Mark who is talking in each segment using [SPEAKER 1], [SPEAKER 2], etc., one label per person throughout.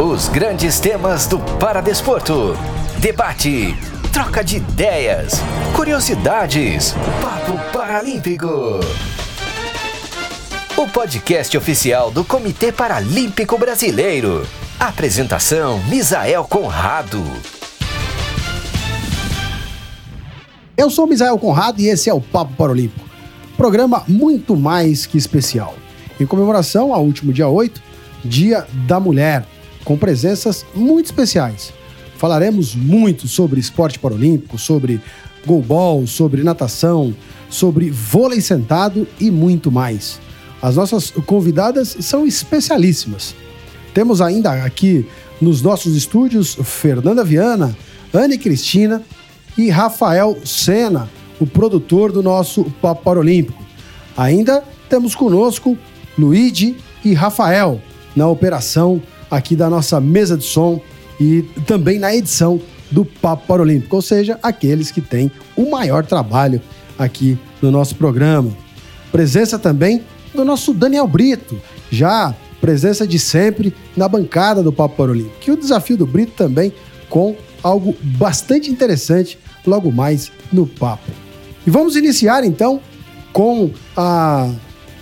[SPEAKER 1] Os grandes temas do Paradesporto. Debate, troca de ideias, curiosidades. Papo Paralímpico. O podcast oficial do Comitê Paralímpico Brasileiro. Apresentação: Misael Conrado.
[SPEAKER 2] Eu sou Misael Conrado e esse é o Papo Paralímpico. Programa muito mais que especial. Em comemoração ao último dia 8, Dia da Mulher, com presenças muito especiais. Falaremos muito sobre esporte paralímpico, sobre goalball, sobre natação, sobre vôlei sentado e muito mais. As nossas convidadas são especialíssimas. Temos ainda aqui nos nossos estúdios Fernanda Viana, Anne Cristina e Rafael Sena, o produtor do nosso Papo Paralímpico. Ainda temos conosco Luigi e Rafael na operação aqui da nossa mesa de som e também na edição do Papo Paralímpico, ou seja, aqueles que têm o maior trabalho aqui no nosso programa. Presença também do nosso Daniel Brito, já presença de sempre na bancada do Papo Paralímpico. E o desafio do Brito também com algo bastante interessante logo mais no papo. E vamos iniciar então com a,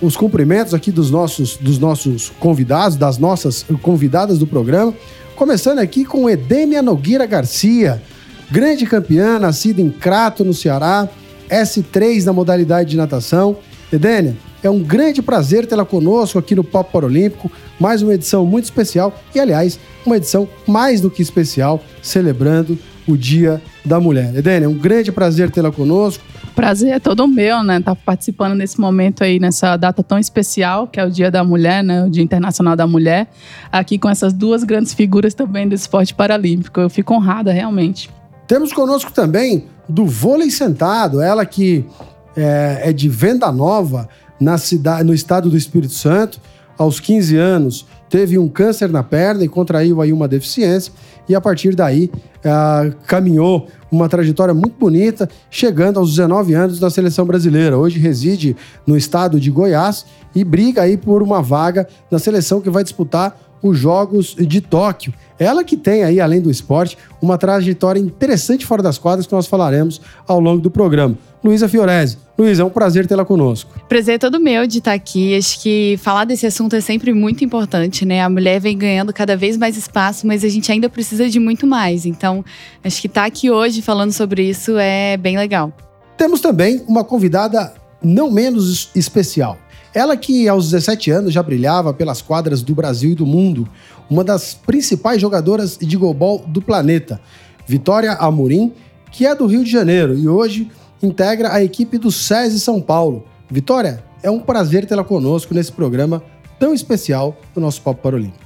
[SPEAKER 2] os cumprimentos aqui dos nossos, dos nossos convidados, das nossas convidadas do programa. Começando aqui com Edênia Nogueira Garcia, grande campeã, nascida em Crato, no Ceará, S3 na modalidade de natação. Edênia, é um grande prazer tê-la conosco aqui no Papo Paralímpico. Mais uma edição muito especial e, aliás, uma edição mais do que especial, celebrando o Dia da Mulher. É um grande prazer tê-la conosco.
[SPEAKER 3] Prazer é todo meu, né? Estar tá participando nesse momento aí, nessa data tão especial, que é o Dia da Mulher, né? O Dia Internacional da Mulher, aqui com essas duas grandes figuras também do esporte paralímpico. Eu fico honrada, realmente.
[SPEAKER 2] Temos conosco também do vôlei sentado, ela que é, é de Venda Nova, na cidade, no estado do Espírito Santo, aos 15 anos, teve um câncer na perna e contraiu aí uma deficiência e a partir daí uh, caminhou uma trajetória muito bonita, chegando aos 19 anos na seleção brasileira. Hoje reside no estado de Goiás e briga aí por uma vaga na seleção que vai disputar os Jogos de Tóquio. Ela que tem aí, além do esporte, uma trajetória interessante fora das quadras que nós falaremos ao longo do programa. Luísa Fiorese. Luísa, é um prazer tê-la conosco.
[SPEAKER 4] Prazer é todo meu de estar aqui. Acho que falar desse assunto é sempre muito importante, né? A mulher vem ganhando cada vez mais espaço, mas a gente ainda precisa de muito mais. Então, acho que estar aqui hoje falando sobre isso é bem legal.
[SPEAKER 2] Temos também uma convidada não menos especial. Ela que aos 17 anos já brilhava pelas quadras do Brasil e do mundo, uma das principais jogadoras de golbol do planeta, Vitória Amorim, que é do Rio de Janeiro e hoje integra a equipe do SESI São Paulo. Vitória, é um prazer tê-la conosco nesse programa tão especial do nosso Papo Paralímpico.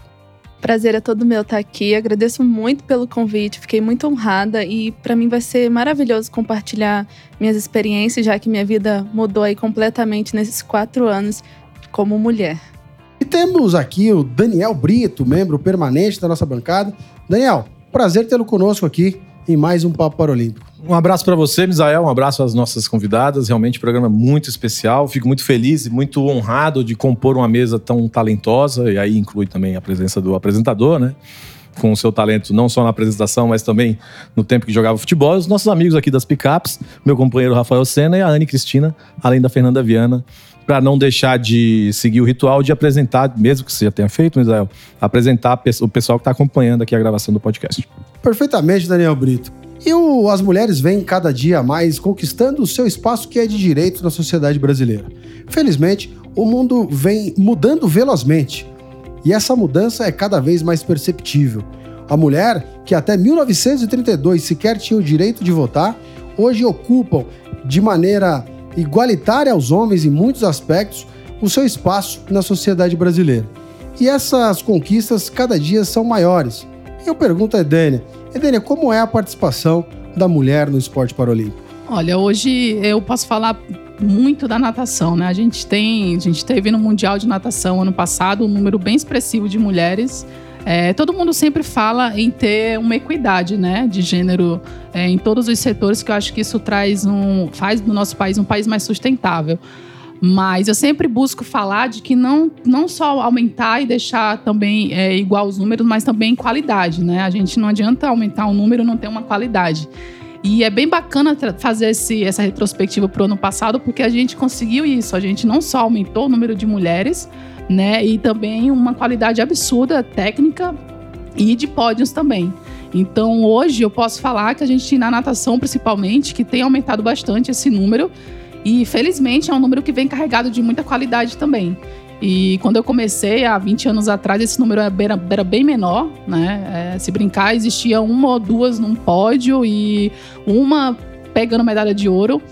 [SPEAKER 5] Prazer é todo meu estar aqui. Agradeço muito pelo convite, fiquei muito honrada e para mim vai ser maravilhoso compartilhar minhas experiências, já que minha vida mudou aí completamente nesses quatro anos como mulher.
[SPEAKER 2] E temos aqui o Daniel Brito, membro permanente da nossa bancada. Daniel, prazer tê-lo conosco aqui em mais um Papo Paralímpico.
[SPEAKER 6] Um abraço para você, Misael, um abraço às nossas convidadas. Realmente um programa muito especial. Fico muito feliz e muito honrado de compor uma mesa tão talentosa, e aí inclui também a presença do apresentador, né? Com o seu talento não só na apresentação, mas também no tempo que jogava futebol. Os nossos amigos aqui das picapes, meu companheiro Rafael Sena e a Anne Cristina, além da Fernanda Viana, para não deixar de seguir o ritual de apresentar, mesmo que você já tenha feito, Misael, apresentar o pessoal que está acompanhando aqui a gravação do podcast.
[SPEAKER 2] Perfeitamente, Daniel Brito. E o, as mulheres vêm cada dia mais conquistando o seu espaço que é de direito na sociedade brasileira. Felizmente, o mundo vem mudando velozmente. E essa mudança é cada vez mais perceptível. A mulher, que até 1932 sequer tinha o direito de votar, hoje ocupam de maneira igualitária aos homens em muitos aspectos o seu espaço na sociedade brasileira. E essas conquistas cada dia são maiores. Eu pergunto a Edênia, Edênia, como é a participação da mulher no esporte paralímpico?
[SPEAKER 3] Olha, hoje eu posso falar muito da natação, né? A gente tem, a gente teve no Mundial de Natação ano passado um número bem expressivo de mulheres. É, todo mundo sempre fala em ter uma equidade, né, de gênero é, em todos os setores, que eu acho que isso traz um, faz do nosso país um país mais sustentável. Mas eu sempre busco falar de que não, não só aumentar e deixar também é, igual os números, mas também qualidade, né? A gente não adianta aumentar o número e não ter uma qualidade. E é bem bacana fazer esse, essa retrospectiva para o ano passado, porque a gente conseguiu isso. A gente não só aumentou o número de mulheres, né? E também uma qualidade absurda técnica e de pódios também. Então hoje eu posso falar que a gente na natação principalmente que tem aumentado bastante esse número e felizmente é um número que vem carregado de muita qualidade também. E quando eu comecei há 20 anos atrás, esse número era, era bem menor, né? É, se brincar, existia uma ou duas num pódio e uma pegando medalha de ouro.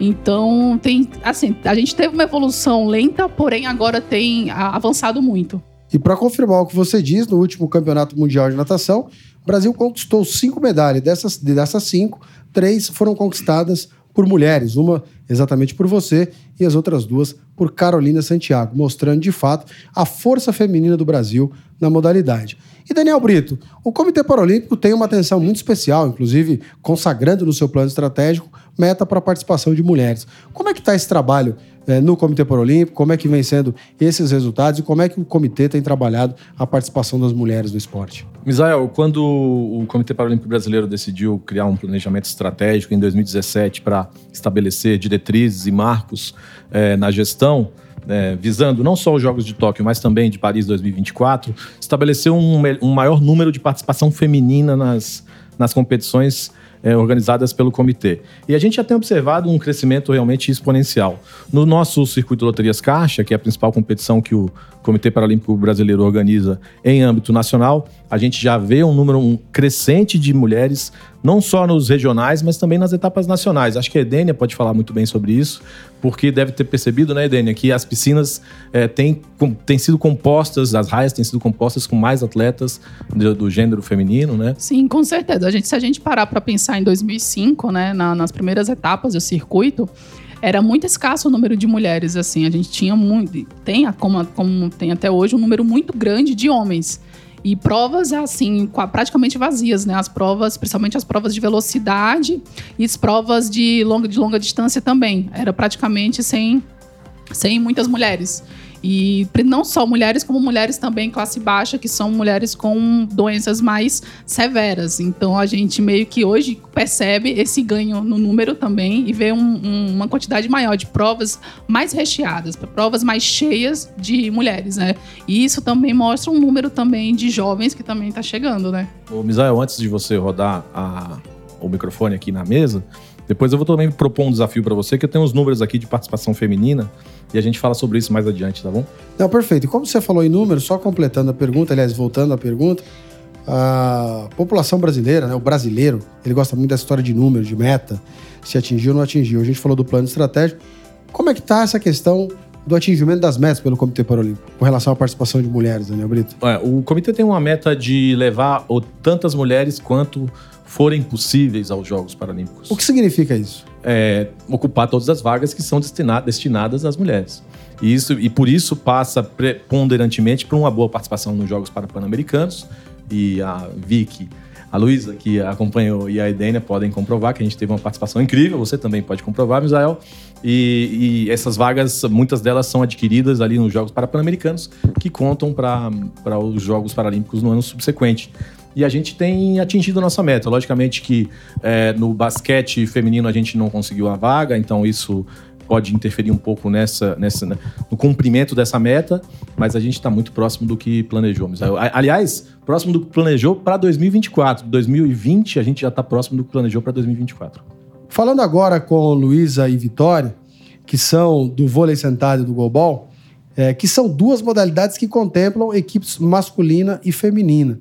[SPEAKER 3] Então, tem, assim, a gente teve uma evolução lenta, porém agora tem avançado muito.
[SPEAKER 2] E para confirmar o que você diz, no último Campeonato Mundial de Natação, o Brasil conquistou cinco medalhas. Dessas, dessas cinco, três foram conquistadas por mulheres, uma exatamente por você e as outras duas por Carolina Santiago, mostrando de fato a força feminina do Brasil na modalidade. E Daniel Brito, o Comitê Paralímpico tem uma atenção muito especial, inclusive consagrando no seu plano estratégico meta para a participação de mulheres. Como é que está esse trabalho é, no Comitê Paralímpico? Como é que vem sendo esses resultados e como é que o comitê tem trabalhado a participação das mulheres no esporte?
[SPEAKER 6] Misael, quando o Comitê Paralímpico Brasileiro decidiu criar um planejamento estratégico em 2017 para estabelecer diretrizes e marcos é, na gestão, é, visando não só os Jogos de Tóquio, mas também de Paris 2024, estabeleceu um, um maior número de participação feminina nas, nas competições é, organizadas pelo comitê. E a gente já tem observado um crescimento realmente exponencial. No nosso circuito de loterias Caixa, que é a principal competição que o Comitê Paralímpico Brasileiro organiza em âmbito nacional, a gente já vê um número um crescente de mulheres, não só nos regionais, mas também nas etapas nacionais. Acho que a Edênia pode falar muito bem sobre isso, porque deve ter percebido, né, Edênia, que as piscinas é, têm, têm sido compostas, as raias têm sido compostas com mais atletas do, do gênero feminino, né?
[SPEAKER 3] Sim, com certeza. A gente, se a gente parar para pensar em 2005, né, na, nas primeiras etapas do circuito, era muito escasso o número de mulheres, assim. A gente tinha muito. Tem, como, como tem até hoje, um número muito grande de homens. E provas, assim, praticamente vazias, né? As provas, principalmente as provas de velocidade e as provas de longa, de longa distância também. Era praticamente sem, sem muitas mulheres. E não só mulheres, como mulheres também classe baixa, que são mulheres com doenças mais severas. Então a gente meio que hoje percebe esse ganho no número também e vê um, um, uma quantidade maior de provas mais recheadas, provas mais cheias de mulheres, né? E isso também mostra um número também de jovens que também está chegando, né?
[SPEAKER 6] Ô, Misael, antes de você rodar a, o microfone aqui na mesa, depois eu vou também propor um desafio para você, que eu tenho os números aqui de participação feminina e a gente fala sobre isso mais adiante, tá bom?
[SPEAKER 2] Não, perfeito. E como você falou em números, só completando a pergunta, aliás, voltando à pergunta, a população brasileira, né, o brasileiro, ele gosta muito dessa história de números, de meta, se atingiu ou não atingiu. A gente falou do plano estratégico. Como é que está essa questão do atingimento das metas pelo Comitê Paralímpico com relação à participação de mulheres, Daniel Brito?
[SPEAKER 6] É, o comitê tem uma meta de levar tantas mulheres quanto forem possíveis aos Jogos Paralímpicos.
[SPEAKER 2] O que significa isso?
[SPEAKER 6] É, ocupar todas as vagas que são destina destinadas às mulheres. E, isso, e por isso passa preponderantemente por uma boa participação nos Jogos Pan-Americanos. E a Vicky, a Luísa, que acompanhou, e a Edênia podem comprovar que a gente teve uma participação incrível. Você também pode comprovar, Misael. E, e essas vagas, muitas delas são adquiridas ali nos Jogos Pan-Americanos, que contam para os Jogos Paralímpicos no ano subsequente e a gente tem atingido a nossa meta. Logicamente que é, no basquete feminino a gente não conseguiu a vaga, então isso pode interferir um pouco nessa, nessa né, no cumprimento dessa meta, mas a gente está muito próximo do que planejou. Aliás, próximo do que planejou para 2024. 2020 a gente já está próximo do que planejou para 2024.
[SPEAKER 2] Falando agora com Luísa e Vitória, que são do vôlei sentado e do goalball, é, que são duas modalidades que contemplam equipes masculina e feminina.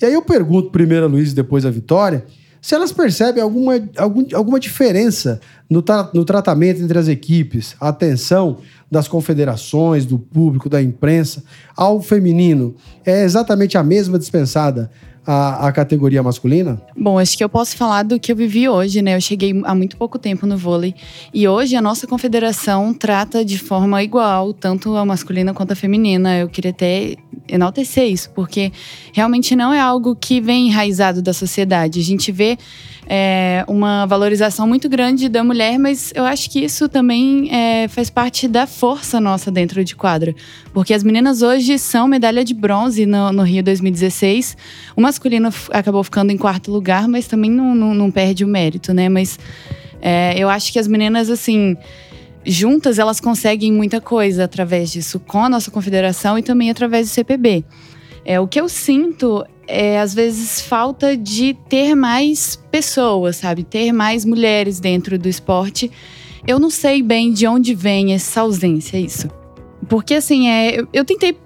[SPEAKER 2] E aí eu pergunto primeiro a Luiz e depois a Vitória se elas percebem alguma, algum, alguma diferença no, tra no tratamento entre as equipes, a atenção das confederações, do público, da imprensa ao feminino. É exatamente a mesma dispensada a, a categoria masculina?
[SPEAKER 4] Bom, acho que eu posso falar do que eu vivi hoje, né? Eu cheguei há muito pouco tempo no vôlei. E hoje a nossa confederação trata de forma igual, tanto a masculina quanto a feminina. Eu queria até enaltecer isso, porque realmente não é algo que vem enraizado da sociedade. A gente vê é, uma valorização muito grande da mulher, mas eu acho que isso também é, faz parte da força nossa dentro de quadra. Porque as meninas hoje são medalha de bronze no, no Rio 2016. O masculino acabou ficando em quarto lugar, mas também não, não, não perde o mérito, né? Mas é, eu acho que as meninas, assim juntas elas conseguem muita coisa através disso, com a nossa confederação e também através do CPB. É, o que eu sinto é, às vezes, falta de ter mais pessoas, sabe? Ter mais mulheres dentro do esporte. Eu não sei bem de onde vem essa ausência, isso. Porque, assim, é, eu, eu tentei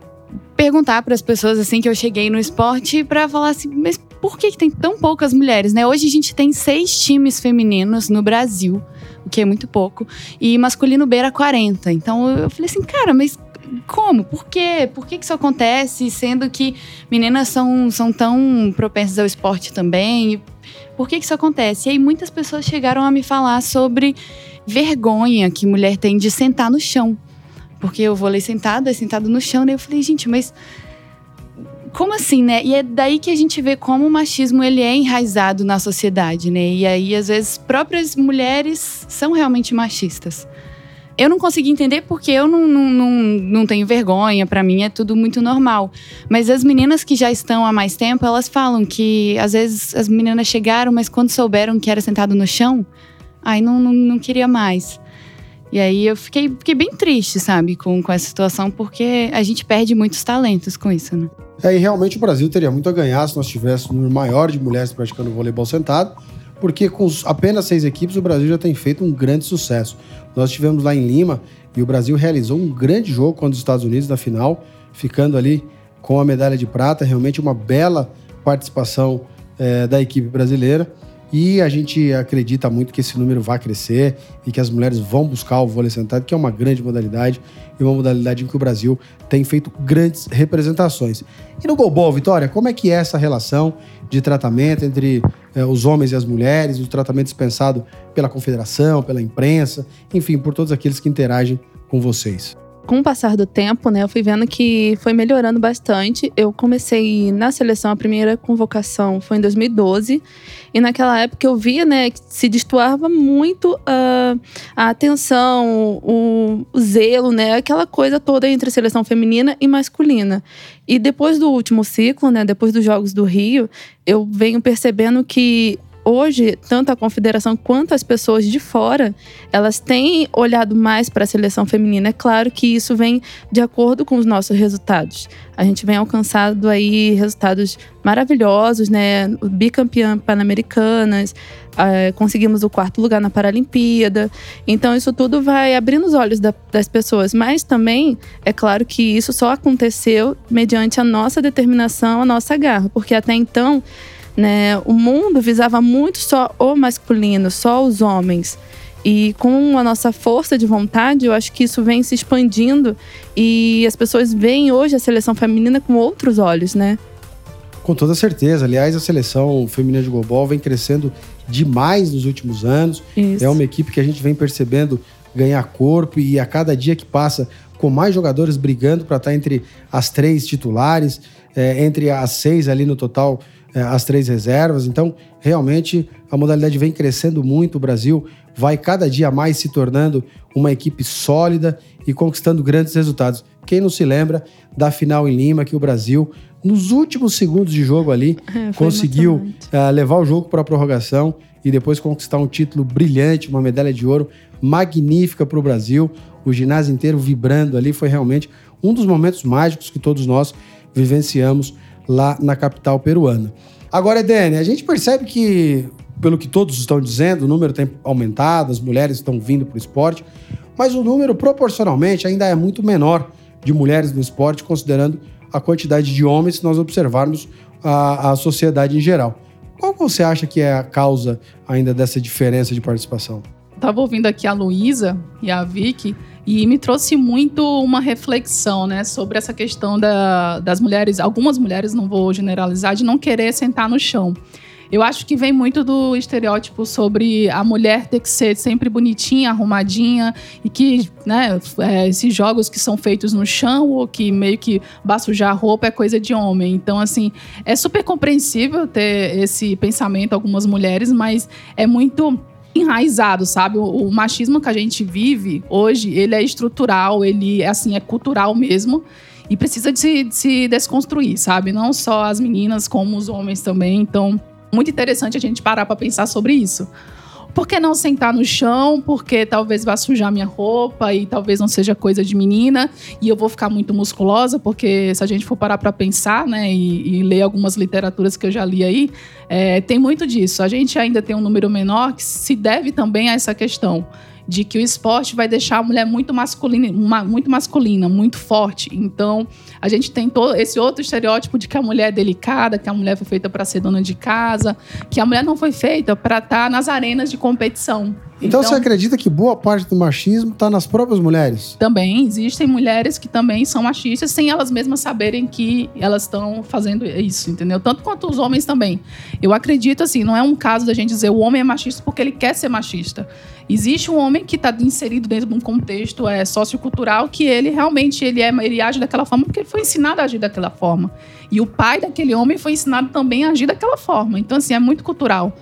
[SPEAKER 4] perguntar para as pessoas, assim, que eu cheguei no esporte para falar assim, mas por que, que tem tão poucas mulheres, né? Hoje a gente tem seis times femininos no Brasil, o que é muito pouco, e masculino beira 40. Então eu falei assim, cara, mas como? Por quê? Por que, que isso acontece, sendo que meninas são, são tão propensas ao esporte também? Por que, que isso acontece? E aí muitas pessoas chegaram a me falar sobre vergonha que mulher tem de sentar no chão. Porque eu vou ler sentada, sentado no chão, e eu falei, gente, mas como assim, né? E é daí que a gente vê como o machismo ele é enraizado na sociedade, né? E aí, às vezes, próprias mulheres são realmente machistas eu não consegui entender porque eu não, não, não, não tenho vergonha, para mim é tudo muito normal. Mas as meninas que já estão há mais tempo, elas falam que às vezes as meninas chegaram, mas quando souberam que era sentado no chão, aí não, não, não queria mais. E aí eu fiquei, fiquei bem triste, sabe, com, com essa situação, porque a gente perde muitos talentos com isso, né?
[SPEAKER 2] É, e realmente o Brasil teria muito a ganhar se nós tivéssemos um número maior de mulheres praticando voleibol sentado porque com apenas seis equipes o Brasil já tem feito um grande sucesso. Nós estivemos lá em Lima e o Brasil realizou um grande jogo contra os Estados Unidos na final, ficando ali com a medalha de prata, realmente uma bela participação é, da equipe brasileira. E a gente acredita muito que esse número vai crescer e que as mulheres vão buscar o vôlei sentado, que é uma grande modalidade e uma modalidade em que o Brasil tem feito grandes representações. E no Golbol, Vitória, como é que é essa relação de tratamento entre eh, os homens e as mulheres, o tratamento dispensado pela confederação, pela imprensa, enfim, por todos aqueles que interagem com vocês?
[SPEAKER 5] Com o passar do tempo, né, eu fui vendo que foi melhorando bastante. Eu comecei na seleção, a primeira convocação foi em 2012. E naquela época eu via, né, que se destoava muito uh, a atenção, o, o, zelo, né, aquela coisa toda entre seleção feminina e masculina. E depois do último ciclo, né, depois dos Jogos do Rio, eu venho percebendo que hoje, tanto a confederação quanto as pessoas de fora, elas têm olhado mais para a seleção feminina. É claro que isso vem de acordo com os nossos resultados. A gente vem alcançando aí resultados maravilhosos, né? Bicampeã pan-americanas, uh, conseguimos o quarto lugar na Paralimpíada. Então, isso tudo vai abrindo os olhos da, das pessoas. Mas também, é claro que isso só aconteceu mediante a nossa determinação, a nossa garra, porque até então né? O mundo visava muito só o masculino, só os homens. E com a nossa força de vontade, eu acho que isso vem se expandindo e as pessoas veem hoje a seleção feminina com outros olhos, né?
[SPEAKER 2] Com toda certeza. Aliás, a seleção feminina de Global vem crescendo demais nos últimos anos. Isso. É uma equipe que a gente vem percebendo ganhar corpo e a cada dia que passa, com mais jogadores brigando para estar entre as três titulares, é, entre as seis ali no total as três reservas. Então, realmente, a modalidade vem crescendo muito. O Brasil vai cada dia mais se tornando uma equipe sólida e conquistando grandes resultados. Quem não se lembra da final em Lima, que o Brasil, nos últimos segundos de jogo ali, é, conseguiu uh, levar o jogo para a prorrogação e depois conquistar um título brilhante, uma medalha de ouro magnífica para o Brasil. O ginásio inteiro vibrando ali foi realmente um dos momentos mágicos que todos nós vivenciamos lá na capital peruana. Agora, Edene, a gente percebe que, pelo que todos estão dizendo, o número tem aumentado, as mulheres estão vindo para o esporte, mas o número proporcionalmente ainda é muito menor de mulheres no esporte, considerando a quantidade de homens se nós observarmos a, a sociedade em geral. Qual você acha que é a causa ainda dessa diferença de participação?
[SPEAKER 3] Estava ouvindo aqui a Luísa e a Vicky e me trouxe muito uma reflexão, né, sobre essa questão da, das mulheres, algumas mulheres, não vou generalizar, de não querer sentar no chão. Eu acho que vem muito do estereótipo sobre a mulher ter que ser sempre bonitinha, arrumadinha, e que né, é, esses jogos que são feitos no chão ou que meio que sujar a roupa é coisa de homem. Então, assim, é super compreensível ter esse pensamento algumas mulheres, mas é muito enraizado, sabe? O, o, machismo que a gente vive hoje, ele é estrutural, ele é assim, é cultural mesmo. E precisa de se, de se desconstruir, sabe? Não só as meninas, como os homens também. Então, muito interessante a gente parar para pensar sobre isso. Por que não sentar no chão? Porque talvez vá sujar minha roupa e talvez não seja coisa de menina e eu vou ficar muito musculosa, porque se a gente for parar para pensar, né, e, e, ler algumas literaturas que eu já li aí, é, tem muito disso. A gente ainda tem um número menor que se deve também a essa questão de que o esporte vai deixar a mulher muito masculina, uma, muito masculina, muito forte. Então, a gente tem todo esse outro estereótipo de que a mulher é delicada, que a mulher foi feita para ser dona de casa, que a mulher não foi feita para estar tá nas arenas de competição.
[SPEAKER 2] Então, então, você acredita que boa parte do machismo está nas próprias mulheres?
[SPEAKER 3] Também existem mulheres que também são machistas sem elas mesmas saberem que elas estão fazendo isso, entendeu? Tanto quanto os homens também. Eu acredito assim, não é um caso da gente dizer o homem é machista porque ele quer ser machista. Existe um homem que está inserido dentro de um contexto é, sociocultural que ele realmente ele, é, ele age daquela forma porque ele foi ensinado a agir daquela forma. E o pai daquele homem foi ensinado também a agir daquela forma. Então, assim, é muito cultural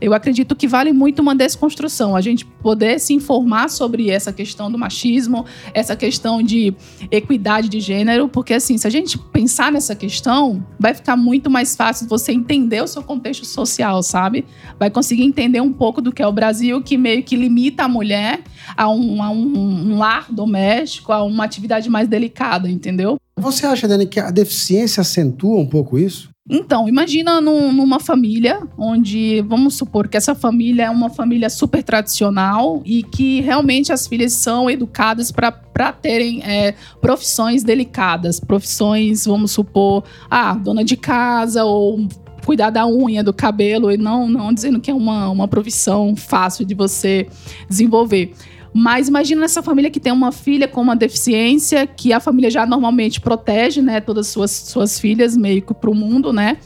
[SPEAKER 3] eu acredito que vale muito uma desconstrução, a gente poder se informar sobre essa questão do machismo, essa questão de equidade de gênero, porque assim, se a gente pensar nessa questão, vai ficar muito mais fácil você entender o seu contexto social, sabe? Vai conseguir entender um pouco do que é o Brasil, que meio que limita a mulher a um, a um, um lar doméstico, a uma atividade mais delicada, entendeu?
[SPEAKER 2] Você acha, Dani, que a deficiência acentua um pouco isso?
[SPEAKER 3] Então, imagina num, numa família onde, vamos supor que essa família é uma família super tradicional e que realmente as filhas são educadas para terem é, profissões delicadas, profissões, vamos supor, ah, dona de casa ou cuidar da unha, do cabelo, e não, não dizendo que é uma, uma profissão fácil de você desenvolver. Mas imagina essa família que tem uma filha com uma deficiência, que a família já normalmente protege, né, todas as suas, suas filhas meio que para o mundo, né?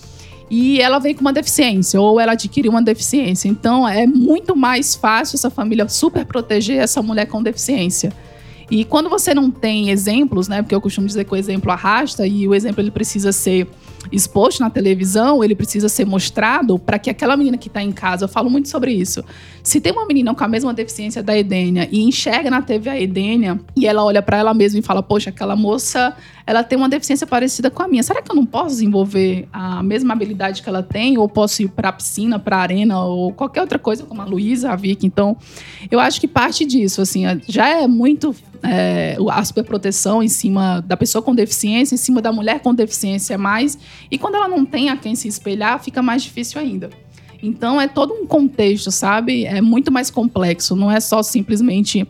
[SPEAKER 3] E ela vem com uma deficiência, ou ela adquiriu uma deficiência. Então é muito mais fácil essa família super proteger essa mulher com deficiência. E quando você não tem exemplos, né? Porque eu costumo dizer que o exemplo arrasta e o exemplo ele precisa ser exposto na televisão, ele precisa ser mostrado para que aquela menina que está em casa, eu falo muito sobre isso. Se tem uma menina com a mesma deficiência da Edênia e enxerga na TV a Edênia e ela olha para ela mesma e fala: "Poxa, aquela moça, ela tem uma deficiência parecida com a minha. Será que eu não posso desenvolver a mesma habilidade que ela tem ou posso ir para a piscina, para a arena ou qualquer outra coisa como a Luísa, a Vicky?" Então, eu acho que parte disso, assim, já é muito é, a superproteção em cima da pessoa com deficiência, em cima da mulher com deficiência mais. E quando ela não tem a quem se espelhar, fica mais difícil ainda. Então é todo um contexto, sabe? É muito mais complexo. Não é só simplesmente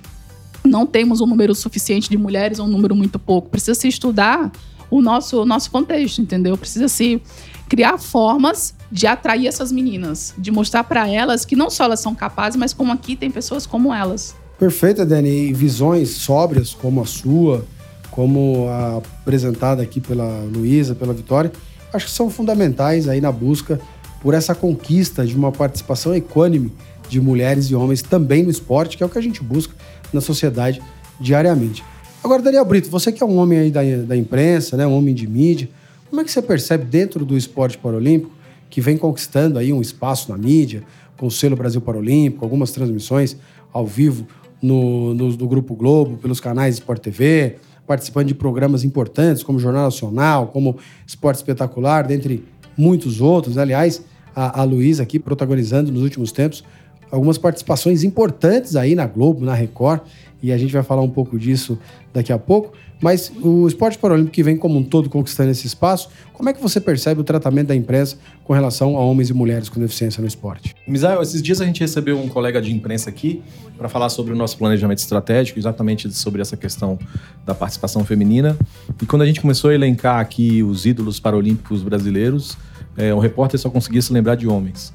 [SPEAKER 3] não temos um número suficiente de mulheres ou um número muito pouco. Precisa se estudar o nosso, o nosso contexto, entendeu? Precisa se criar formas de atrair essas meninas, de mostrar para elas que não só elas são capazes, mas como aqui tem pessoas como elas.
[SPEAKER 2] Perfeita, Dani. E visões sóbrias como a sua, como a apresentada aqui pela Luísa, pela Vitória, acho que são fundamentais aí na busca por essa conquista de uma participação equânime de mulheres e homens também no esporte, que é o que a gente busca na sociedade diariamente. Agora, Daniel Brito, você que é um homem aí da, da imprensa, né, um homem de mídia, como é que você percebe dentro do esporte paralímpico, que vem conquistando aí um espaço na mídia, com o selo Brasil Paralímpico, algumas transmissões ao vivo no, no, do Grupo Globo, pelos canais Sport TV, participando de programas importantes como Jornal Nacional, como Esporte Espetacular, dentre muitos outros. Aliás, a, a Luísa aqui protagonizando nos últimos tempos algumas participações importantes aí na Globo, na Record, e a gente vai falar um pouco disso daqui a pouco. Mas o esporte paralímpico que vem como um todo conquistando esse espaço, como é que você percebe o tratamento da imprensa com relação a homens e mulheres com deficiência no esporte?
[SPEAKER 6] Misael, esses dias a gente recebeu um colega de imprensa aqui para falar sobre o nosso planejamento estratégico, exatamente sobre essa questão da participação feminina. E quando a gente começou a elencar aqui os ídolos paralímpicos brasileiros, é, o repórter só conseguia se lembrar de homens.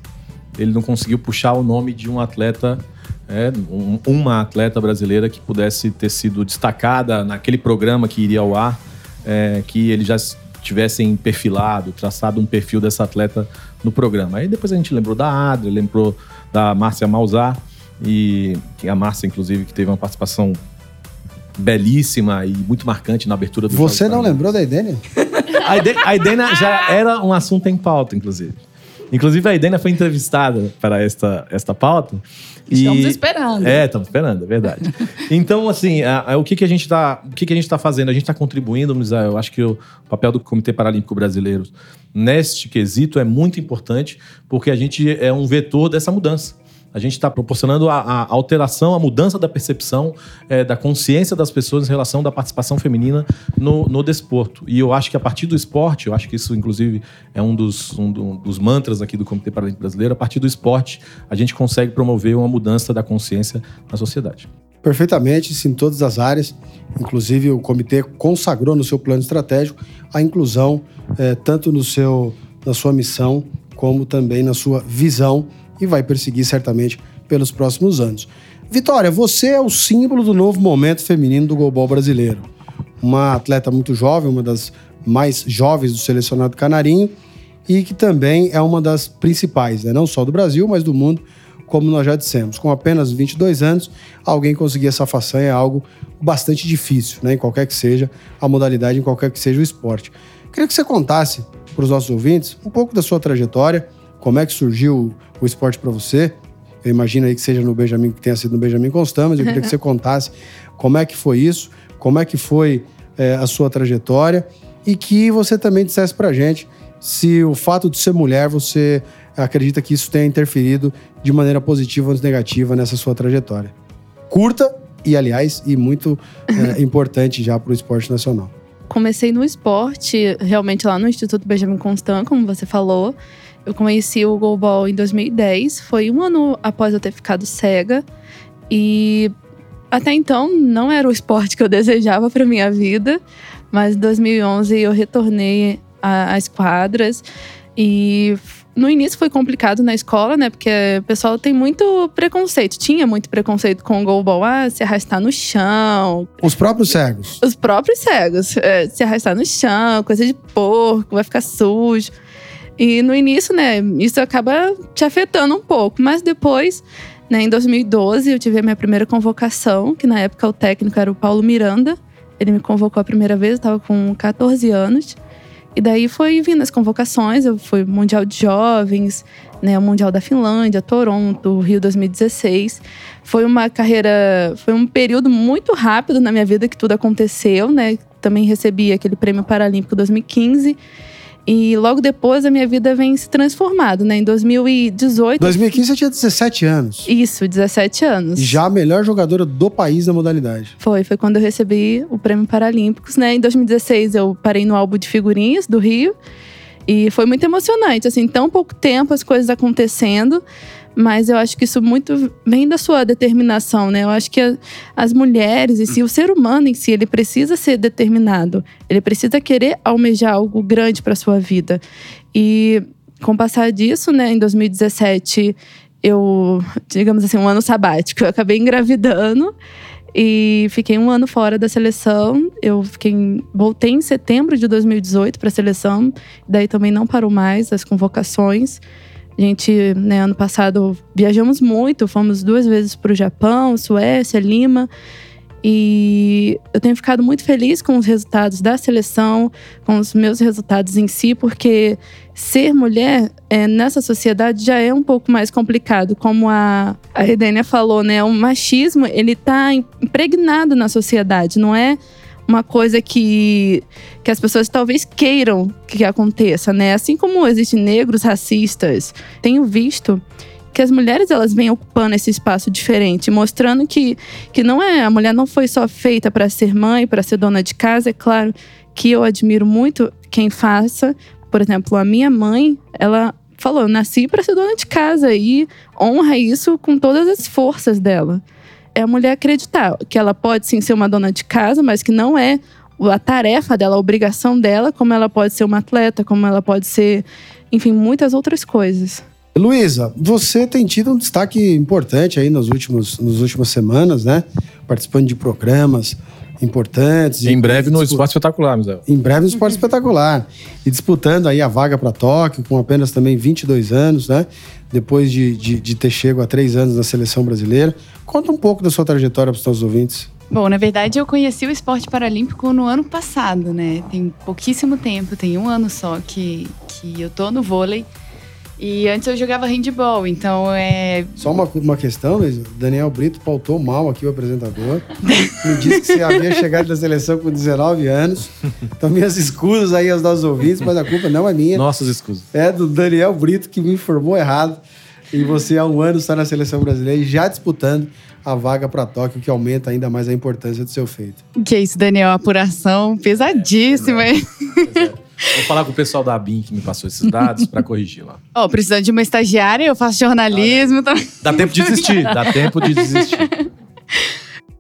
[SPEAKER 6] Ele não conseguiu puxar o nome de um atleta é, um- uma atleta brasileira que pudesse ter sido destacada naquele programa que iria ao ar, é, que eles já tivessem perfilado, traçado um perfil dessa atleta no programa. Aí depois a gente lembrou da Adria, lembrou da Márcia Mausar, e que a Márcia, inclusive, que teve uma participação belíssima e muito marcante na abertura do
[SPEAKER 2] Você não lembrou da Idênia?
[SPEAKER 6] A Ide- A Idena já era um assunto em pauta, inclusive. Inclusive, a Idena foi entrevistada para esta, esta pauta. e-
[SPEAKER 3] Estamos esperando.
[SPEAKER 6] É, estamos esperando, é verdade. então, assim, a- a- o que, que a gente está tá fazendo? A gente está contribuindo, Misael. Eu acho que o papel do Comitê Paralímpico Brasileiro neste quesito é muito importante, porque a gente é um vetor dessa mudança. A gente está proporcionando a, a alteração, a mudança da percepção, eh, da consciência das pessoas em relação da participação feminina no, no desporto. E eu acho que a partir do esporte, eu acho que isso, inclusive, é um dos, um do- dos mantras aqui do Comitê Paralímpico Brasileiro, a partir do esporte, a gente consegue promover uma mudança da consciência na sociedade.
[SPEAKER 2] Perfeitamente, isso em todas as áreas. Inclusive, o comitê consagrou no seu plano estratégico a inclusão, eh, tanto no seu, na sua missão, como também na sua visão, e vai perseguir certamente pelos próximos anos. Vitória, você é o símbolo do novo momento feminino do goalball brasileiro. Uma atleta muito jovem, uma das mais jovens do selecionado canarinho, e que também é uma das principais, né? não só do Brasil, mas do mundo, como nós já dissemos. Com apenas 22 anos, alguém conseguir essa façanha é algo bastante difícil, né? em qualquer que seja a modalidade, em qualquer que seja o esporte. Queria que você contasse para os nossos ouvintes um pouco da sua trajetória, como é que surgiu o esporte para você. Eu imagino aí que seja no Benjamin, que tenha sido no Benjamin Constant, mas eu queria que você contasse como é que foi isso, como é que foi eh, a sua trajetória e que você também dissesse pra gente se o fato de ser mulher, você acredita que isso tenha interferido de maneira positiva ou negativa nessa sua trajetória. Curta e, aliás, e muito eh, importante já para o esporte nacional.
[SPEAKER 5] Comecei no esporte, realmente lá no Instituto Benjamin Constant, como você falou. Eu conheci o goalball em 2010, foi um ano após eu ter ficado cega. E até então não era o esporte que eu desejava para minha vida, mas em 2011 eu retornei às quadras e no início foi complicado na escola, né? Porque o pessoal tem muito preconceito, tinha muito preconceito com o goalball, ah, se arrastar no chão,
[SPEAKER 2] Os próprios cegos.
[SPEAKER 5] os próprios cegos. é, se arrastar no chão, coisa de porco, vai ficar sujo. E no início, né, isso acaba te afetando um pouco. Mas depois, né, em 2012, eu tive a minha primeira convocação, que na época o técnico era o Paulo Miranda. Ele me convocou a primeira vez, eu estava com 14 anos. E daí foi vindo as convocações, eu fui Mundial de Jovens, né, o Mundial da Finlândia, Toronto, Rio 2016. Foi uma carreira, foi um período muito rápido na minha vida que tudo aconteceu, né? Também recebi aquele prêmio paralímpico 2015. E logo depois a minha vida vem se transformando, né? Em 2018,
[SPEAKER 2] 2015 você tinha 17 anos.
[SPEAKER 5] isso, 17 anos.
[SPEAKER 2] Já a melhor jogadora do país na modalidade.
[SPEAKER 5] Foi, foi quando eu recebi o Prêmio Paralímpicos, né? Em 2016 eu parei no álbum de figurinhas do Rio e foi muito emocionante, assim, tão pouco tempo as coisas acontecendo, mas eu acho que isso muito vem da sua determinação, né? Eu acho que a- as mulheres e si, o ser humano em si, ele precisa ser determinado, ele precisa querer almejar algo grande para sua vida. E com o passar disso, né, em 2017 eu, digamos assim, um ano sabático, eu acabei engravidando e fiquei um ano fora da seleção. Eu fiquei, voltei em setembro de 2018 para a seleção. Daí também não parou mais as convocações. A gente, né, ano passado viajamos muito, fomos duas vezes para o Japão, Suécia, Lima. E eu tenho ficado muito feliz com os resultados da seleção, com os meus resultados em si, porque ser mulher é, nessa sociedade já é um pouco mais complicado. Como a, a Redênia falou, né? O machismo, ele tá impregnado na sociedade, não é uma coisa que, que as pessoas talvez queiram que aconteça, né? Assim como existem negros racistas, tenho visto que as mulheres elas vêm ocupando esse espaço diferente, mostrando que, que não é a mulher não foi só feita para ser mãe, para ser dona de casa. É claro que eu admiro muito quem faça. Por exemplo, a minha mãe, ela falou: nasci para ser dona de casa e honra isso com todas as forças dela. É a mulher acreditar que ela pode sim ser uma dona de casa, mas que não é a tarefa dela, a obrigação dela, como ela pode ser uma atleta, como ela pode ser, enfim, muitas outras coisas.
[SPEAKER 2] Luísa, você tem tido um destaque importante aí nos últimos, nas últimas semanas, né? Participando de programas importantes.
[SPEAKER 6] Em
[SPEAKER 2] e-
[SPEAKER 6] breve no Esporte Espetacular, Misael.
[SPEAKER 2] Em breve no Esporte Espetacular. E disputando aí a vaga para Tóquio, com apenas também 22 anos, né? Depois de, de, de ter chego a três anos na seleção brasileira. Conta um pouco da sua trajetória para os nossos ouvintes.
[SPEAKER 4] Bom, na verdade eu conheci o esporte paralímpico no ano passado, né? Tem pouquíssimo tempo, tem um ano só que, que eu tô no vôlei. E antes eu jogava handball, então é.
[SPEAKER 2] Só uma, uma questão, Luiz. Daniel Brito pautou mal aqui o apresentador. Me disse que você havia chegado na seleção com 19 anos. Então, minhas escusas aí aos nossos ouvintes, mas a culpa não é minha.
[SPEAKER 6] Nossas escusas.
[SPEAKER 2] É do Daniel Brito que me informou errado. E você há um ano está na seleção brasileira e já disputando a vaga para Tóquio, que aumenta ainda mais a importância do seu feito.
[SPEAKER 4] Que é isso, Daniel? Apuração pesadíssima. hein?
[SPEAKER 6] Vou falar com o pessoal da ABIN que me passou esses dados para corrigir lá.
[SPEAKER 4] Ó, precisando de uma estagiária, eu faço jornalismo. Então...
[SPEAKER 6] Dá tempo de desistir, dá tempo de desistir.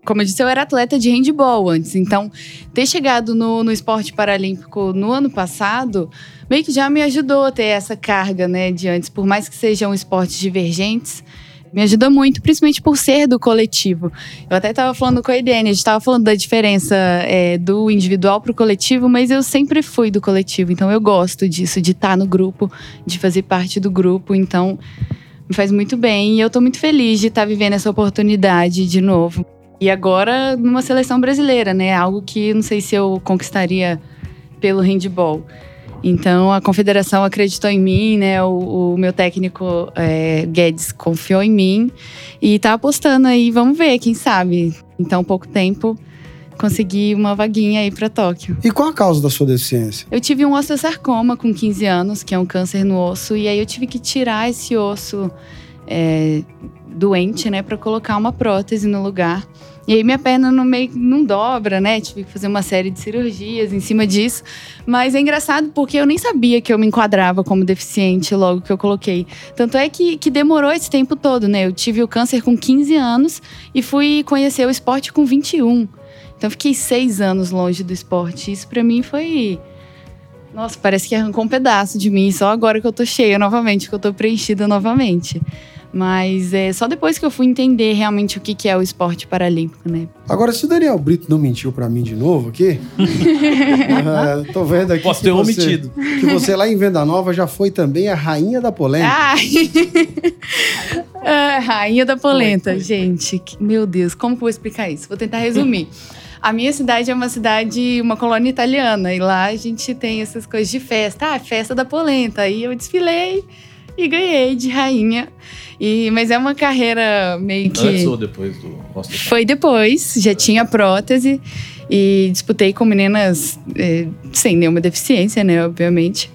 [SPEAKER 4] Como eu disse, eu era atleta de handball antes. Então, ter chegado no, no esporte paralímpico no ano passado, meio que já me ajudou a ter essa carga, né, de antes. Por mais que sejam esportes divergentes, me ajuda muito, principalmente por ser do coletivo. Eu até estava falando com a Edene, a gente estava falando da diferença é, do individual para o coletivo, mas eu sempre fui do coletivo. Então, eu gosto disso, de estar no grupo, de fazer parte do grupo. Então, me faz muito bem. E eu tô muito feliz de estar vivendo essa oportunidade de novo. E agora numa seleção brasileira, né? Algo que não sei se eu conquistaria pelo handball. Então a confederação acreditou em mim, né? O, o meu técnico é, Guedes confiou em mim e tá apostando aí. Vamos ver, quem sabe? Em tão pouco tempo conseguir uma vaguinha aí para Tóquio.
[SPEAKER 2] E qual a causa da sua deficiência?
[SPEAKER 4] Eu tive um osteosarcoma com 15 anos, que é um câncer no osso, e aí eu tive que tirar esse osso é, doente, né, para colocar uma prótese no lugar. E aí minha perna no meio não dobra, né? Tive que fazer uma série de cirurgias em cima disso. Mas é engraçado porque eu nem sabia que eu me enquadrava como deficiente logo que eu coloquei. Tanto é que, que demorou esse tempo todo, né? Eu tive o câncer com 15 anos e fui conhecer o esporte com 21. Então fiquei seis anos longe do esporte. Isso pra mim foi. Nossa, parece que arrancou um pedaço de mim. Só agora que eu tô cheia novamente, que eu tô preenchida novamente. Mas é só depois que eu fui entender realmente o que, que é o esporte paralímpico, né?
[SPEAKER 2] Agora, se o Daniel Brito não mentiu para mim de novo aqui, ah, tô vendo aqui
[SPEAKER 6] Posso
[SPEAKER 2] que
[SPEAKER 6] ter
[SPEAKER 2] você,
[SPEAKER 6] omitido.
[SPEAKER 2] que você lá em Venda Nova já foi também a rainha da polêmica.
[SPEAKER 4] Ai! Ah, rainha da polenta, gente. que- Meu Deus, como que eu vou explicar isso? Vou tentar resumir. A minha cidade é uma cidade, uma colônia italiana, e lá a gente tem essas coisas de festa. Ah, festa da polenta. Aí eu desfilei e ganhei de rainha. E, mas é uma carreira meio que.
[SPEAKER 6] Antes ou depois do rosto
[SPEAKER 4] Foi depois, já tinha prótese e disputei com meninas eh, sem nenhuma deficiência, né? Obviamente.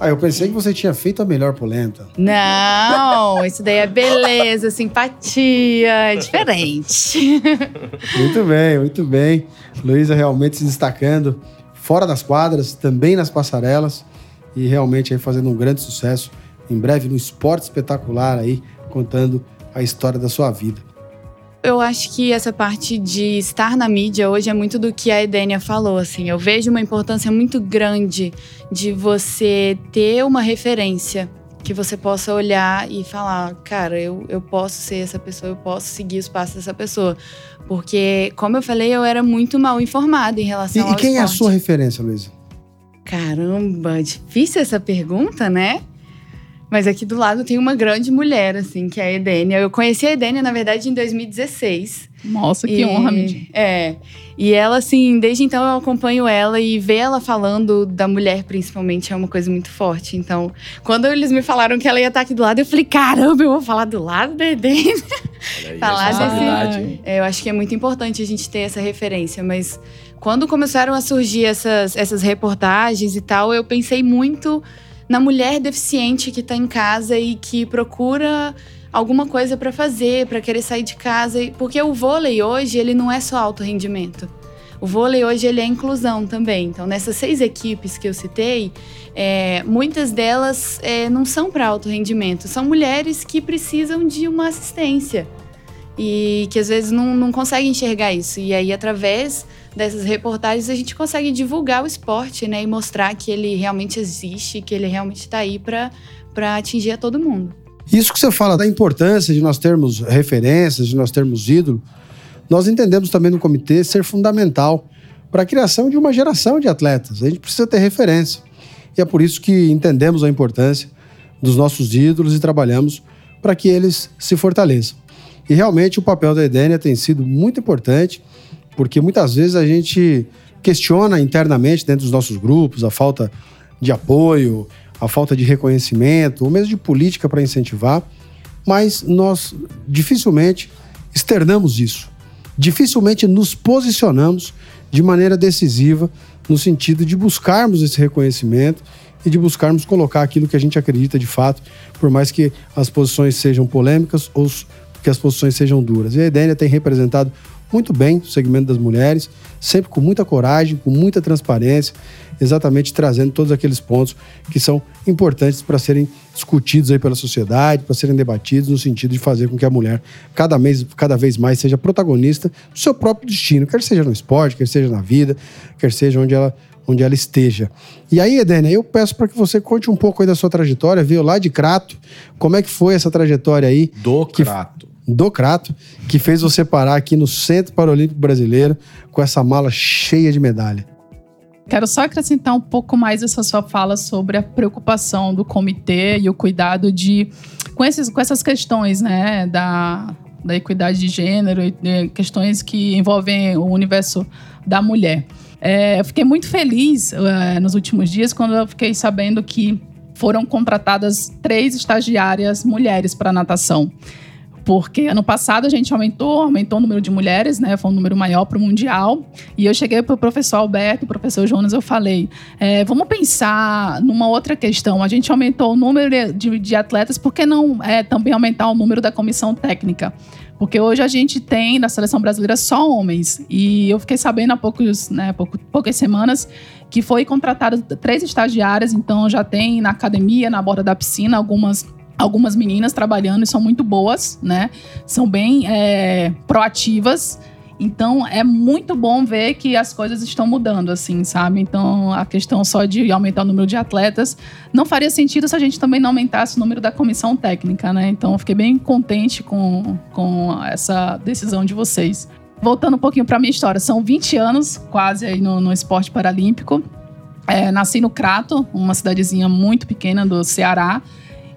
[SPEAKER 2] Ah, eu pensei que você tinha feito a melhor polenta.
[SPEAKER 4] Não, isso daí é beleza, simpatia, é diferente.
[SPEAKER 2] Muito bem, muito bem. Luísa realmente se destacando fora das quadras, também nas passarelas e realmente aí fazendo um grande sucesso. Em breve no Esporte Espetacular aí, contando a história da sua vida.
[SPEAKER 4] Eu acho que essa parte de estar na mídia hoje é muito do que a Edênia falou, assim. Eu vejo uma importância muito grande de você ter uma referência que você possa olhar e falar, cara, eu, eu posso ser essa pessoa, eu posso seguir os passos dessa pessoa. Porque, como eu falei, eu era muito mal informada em
[SPEAKER 2] E,
[SPEAKER 4] relação
[SPEAKER 2] e
[SPEAKER 4] ao
[SPEAKER 2] quem é a
[SPEAKER 4] esporte.
[SPEAKER 2] sua referência, Luísa?
[SPEAKER 4] Caramba, difícil essa pergunta, né? Mas aqui do lado tem uma grande mulher, assim, que é a Edênia. Eu conheci a Edênia, na verdade, em 2016.
[SPEAKER 3] Nossa, que
[SPEAKER 4] E-
[SPEAKER 3] honra, Midinho.
[SPEAKER 4] É. E ela, assim, desde então eu acompanho ela e ver ela falando da mulher, principalmente, é uma coisa muito forte. Então, quando eles me falaram que ela ia estar aqui do lado, eu falei, caramba, eu vou falar do lado da Edênia. Falar desse-? É, eu acho que é muito importante a gente ter essa referência, mas quando começaram a surgir essas, essas reportagens e tal, eu pensei muito na mulher deficiente que está em casa e que procura alguma coisa para fazer, para querer sair de casa, porque o vôlei hoje ele não é só alto rendimento. O vôlei hoje ele é inclusão também. Então, nessas seis equipes que eu citei, é, muitas delas é, não são para alto rendimento. São mulheres que precisam de uma assistência e que às vezes não, não conseguem enxergar isso. E aí, através dessas reportagens, a gente consegue divulgar o esporte, né? E mostrar que ele realmente existe, que ele realmente está aí para atingir a todo mundo.
[SPEAKER 2] Isso que você fala da importância de nós termos referências, de nós termos ídolo, nós entendemos também no comitê ser fundamental para a criação de uma geração de atletas. A gente precisa ter referência. E é por isso que entendemos a importância dos nossos ídolos e trabalhamos para que eles se fortaleçam. E realmente o papel da Edênia tem sido muito importante, porque muitas vezes a gente questiona internamente dentro dos nossos grupos a falta de apoio, a falta de reconhecimento, ou mesmo de política para incentivar, mas nós dificilmente externamos isso. Dificilmente nos posicionamos de maneira decisiva no sentido de buscarmos esse reconhecimento e de buscarmos colocar aquilo que a gente acredita de fato, por mais que as posições sejam polêmicas ou que as posições sejam duras. E a Edênia tem representado muito bem o segmento das mulheres, sempre com muita coragem, com muita transparência, exatamente trazendo todos aqueles pontos que são importantes para serem discutidos aí pela sociedade, para serem debatidos no sentido de fazer com que a mulher cada, mês, cada vez mais seja protagonista do seu próprio destino, quer seja no esporte, quer seja na vida, quer seja onde ela onde ela esteja. E aí, Edênia, eu peço para que você conte um pouco aí da sua trajetória, veio lá de Crato, como é que foi essa trajetória aí?
[SPEAKER 6] Do
[SPEAKER 2] que,
[SPEAKER 6] Crato.
[SPEAKER 2] Do Crato, que fez você parar aqui no Centro Paralímpico Brasileiro com essa mala cheia de medalha.
[SPEAKER 3] Quero só acrescentar um pouco mais essa sua fala sobre a preocupação do comitê e o cuidado de com, esses, com essas questões, né, da, da equidade de gênero e questões que envolvem o universo da mulher. É, eu fiquei muito feliz é, nos últimos dias quando eu fiquei sabendo que foram contratadas três estagiárias mulheres para natação porque ano passado a gente aumentou, aumentou o número de mulheres, né? Foi um número maior para o Mundial. E eu cheguei para o professor Alberto, professor Jonas, eu falei: é, vamos pensar numa outra questão. A gente aumentou o número de, de atletas, por que não é, também aumentar o número da comissão técnica? Porque hoje a gente tem na seleção brasileira só homens. E eu fiquei sabendo há poucos, né, pouco, poucas semanas que foi contratado três estagiárias, então já tem na academia, na borda da piscina, algumas algumas meninas trabalhando e são muito boas, né? São bem é, proativas. Então é muito bom ver que as coisas estão mudando, assim, sabe? Então a questão só de aumentar o número de atletas não faria sentido se a gente também não aumentasse o número da comissão técnica, né? Então fiquei bem contente com, com essa decisão de vocês. Voltando um pouquinho para minha história, são 20 anos quase aí no, no esporte paralímpico. É, nasci no Crato, uma cidadezinha muito pequena do Ceará.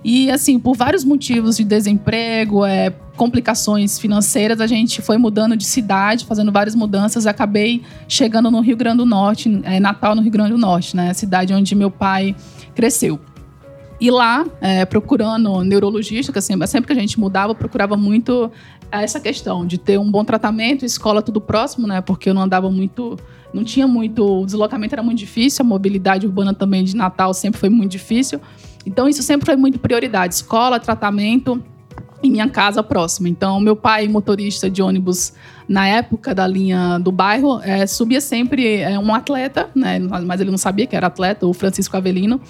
[SPEAKER 3] E, assim, por vários motivos de desemprego, é, complicações financeiras, a gente foi mudando de cidade, fazendo várias mudanças. Acabei chegando no Rio Grande do Norte, é, Natal, no Rio Grande do Norte, né? Cidade onde meu pai cresceu. E lá, é, procurando neurologista, que assim, sempre que a gente mudava, procurava muito essa questão de ter um bom tratamento, escola tudo próximo, né? Porque eu não andava muito, não tinha muito, o deslocamento era muito difícil, a mobilidade urbana também de Natal sempre foi muito difícil. Então, isso sempre foi muito prioridade: escola, tratamento e minha casa próxima. Então, meu pai, motorista de ônibus na época da linha do bairro, é, subia sempre é, um atleta, né? Mas ele não sabia que era atleta, o Francisco Avelino.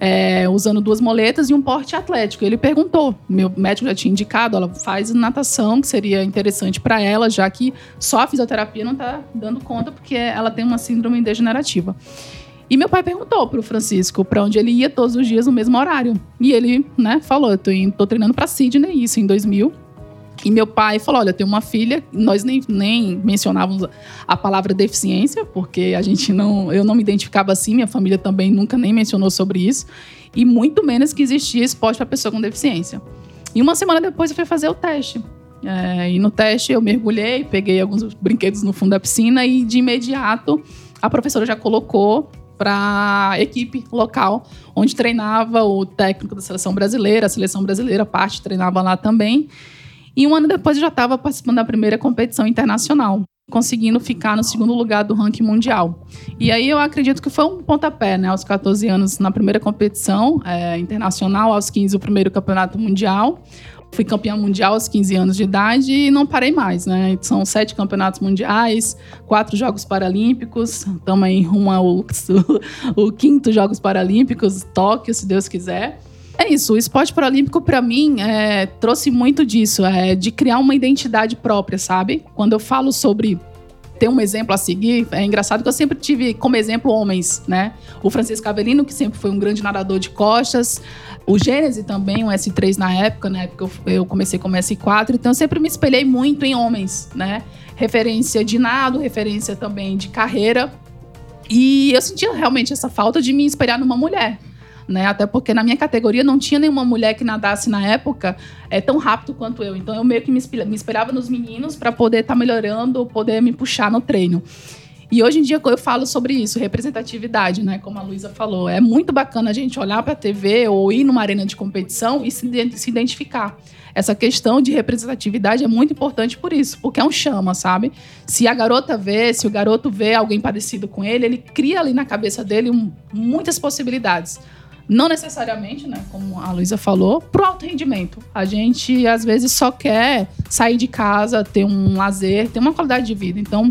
[SPEAKER 3] É, usando duas moletas e um porte atlético. Ele perguntou, meu médico já tinha indicado, ela faz natação, que seria interessante para ela, já que só a fisioterapia não está dando conta, porque ela tem uma síndrome degenerativa. E meu pai perguntou pro Francisco para onde ele ia todos os dias no mesmo horário. E ele, né, falou: eu tô, indo, tô treinando para Sydney, isso em 2000. E meu pai falou: Olha, eu tenho uma filha. Nós nem, nem mencionávamos a palavra deficiência, porque a gente não. Eu não me identificava assim, minha família também nunca nem mencionou sobre isso. E muito menos que existia esporte para pessoa com deficiência. E uma semana depois eu fui fazer o teste. É, e no teste eu mergulhei, peguei alguns brinquedos no fundo da piscina e de imediato a professora já colocou para a equipe local, onde treinava o técnico da seleção brasileira, a seleção brasileira, parte treinava lá também. E um ano depois já estava participando da primeira competição internacional, conseguindo ficar no segundo lugar do ranking mundial. E aí eu acredito que foi um pontapé, né? Aos 14 anos na primeira competição é, internacional, aos 15 o primeiro campeonato mundial. Fui campeã mundial aos 15 anos de idade e não parei mais, né? São sete campeonatos mundiais, quatro Jogos Paralímpicos, aí rumo ao o quinto Jogos Paralímpicos, Tóquio, se Deus quiser. É isso, o esporte paralímpico para mim é, trouxe muito disso, é, de criar uma identidade própria, sabe? Quando eu falo sobre ter um exemplo a seguir, é engraçado que eu sempre tive como exemplo homens, né? O Francisco Avelino, que sempre foi um grande nadador de costas, o Gênese também, um S3 na época, na época eu comecei como S4, então eu sempre me espelhei muito em homens, né? Referência de nado, referência também de carreira. E eu sentia realmente essa falta de me espelhar numa mulher né? Até porque na minha categoria não tinha nenhuma mulher que nadasse na época é, tão rápido quanto eu. Então eu meio que me, esperava nos meninos para poder estar tá melhorando, poder me puxar no treino. E hoje em dia eu falo sobre isso, representatividade, né? Como a Luísa falou. É muito bacana a gente olhar para a TV ou ir numa arena de competição e se, identificar. Essa questão de representatividade é muito importante por isso, porque é um chama, sabe? Se a garota vê, se o garoto vê alguém parecido com ele, ele cria ali na cabeça dele um, muitas possibilidades. Não necessariamente, né, como a Luísa falou, pro alto rendimento. A gente, às vezes, só quer sair de casa, ter um lazer, ter uma qualidade de vida. Então,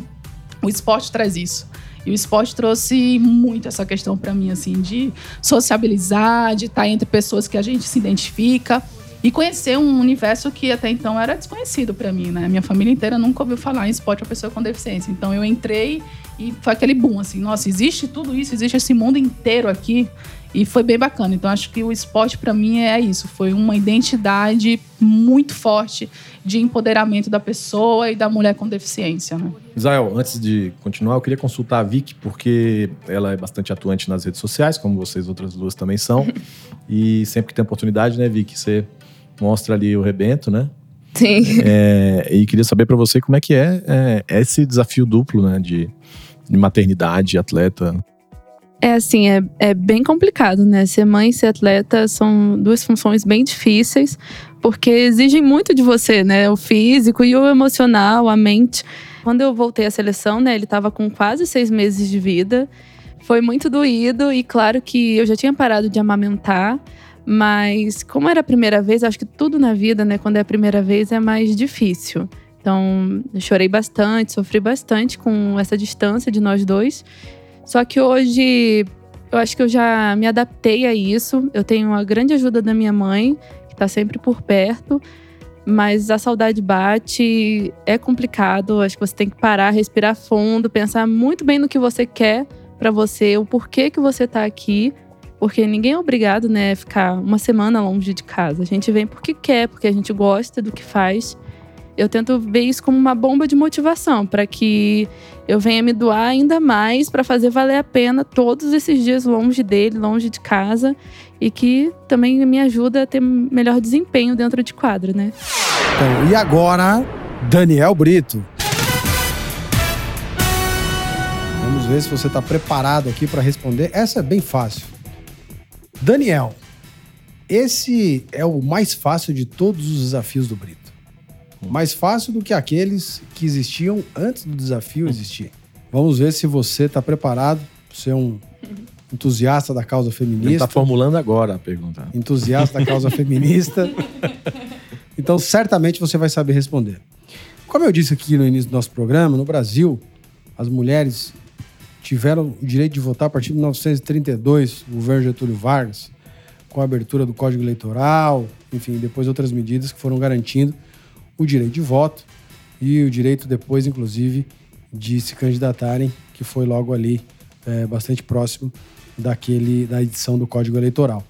[SPEAKER 3] o esporte traz isso. E o esporte trouxe muito essa questão para mim, assim, de sociabilizar, de estar entre pessoas que a gente se identifica e conhecer um universo que até então era desconhecido para mim, né? Minha família inteira nunca ouviu falar em esporte para pessoa com deficiência. Então eu entrei e foi aquele boom, assim, nossa, existe tudo isso, existe esse mundo inteiro aqui. E foi bem bacana. Então acho que o esporte para mim é isso, foi uma identidade muito forte de empoderamento da pessoa e da mulher com deficiência. Né?
[SPEAKER 6] Israel, antes de continuar, eu queria consultar a Vicky, porque ela é bastante atuante nas redes sociais, como vocês outras duas também são. e sempre que tem oportunidade, né, Vicky, você mostra ali o rebento, né?
[SPEAKER 5] Sim.
[SPEAKER 6] É, e queria saber para você como é que é, é, esse desafio duplo, né, de, de maternidade, atleta.
[SPEAKER 5] É assim, é, é bem complicado, né? Ser mãe e ser atleta são duas funções bem difíceis, porque exigem muito de você, né? O físico e o emocional, a mente. Quando eu voltei à seleção, né? Ele estava com quase seis meses de vida. Foi muito doído e claro que eu já tinha parado de amamentar, mas como era a primeira vez, acho que tudo na vida, né? Quando é a primeira vez é mais difícil. Então, chorei bastante, sofri bastante com essa distância de nós dois. Só que hoje eu acho que eu já me adaptei a isso. Eu tenho uma grande ajuda da minha mãe, que está sempre por perto. Mas a saudade bate, é complicado. Acho que você tem que parar, respirar fundo, pensar muito bem no que você quer para você, o porquê que você está aqui. Porque ninguém é obrigado, né, a ficar uma semana longe de casa. A gente vem porque quer, porque a gente gosta do que faz eu tento ver isso como uma bomba de motivação para que eu venha me doar ainda mais para fazer valer a pena todos esses dias longe dele, longe de casa e que também me ajuda a ter melhor desempenho dentro de quadro, né?
[SPEAKER 2] Então, e agora, Daniel Brito. Vamos ver se você está preparado aqui para responder. Essa é bem fácil. Daniel, esse é o mais fácil de todos os desafios do Brito mais fácil do que aqueles que existiam antes do desafio existir. Vamos ver se você está preparado. Você é um entusiasta da causa feminista. Ele
[SPEAKER 6] está formulando agora a pergunta.
[SPEAKER 2] Entusiasta da causa feminista. Então, certamente você vai saber responder. Como eu disse aqui no início do nosso programa, no Brasil, as mulheres tiveram o direito de votar a partir de 1932, o governo Getúlio Vargas, com a abertura do Código Eleitoral, enfim, depois outras medidas que foram garantindo o direito de voto e o direito depois, inclusive, de se candidatarem, que foi logo ali é, bastante próximo daquele da edição do Código Eleitoral.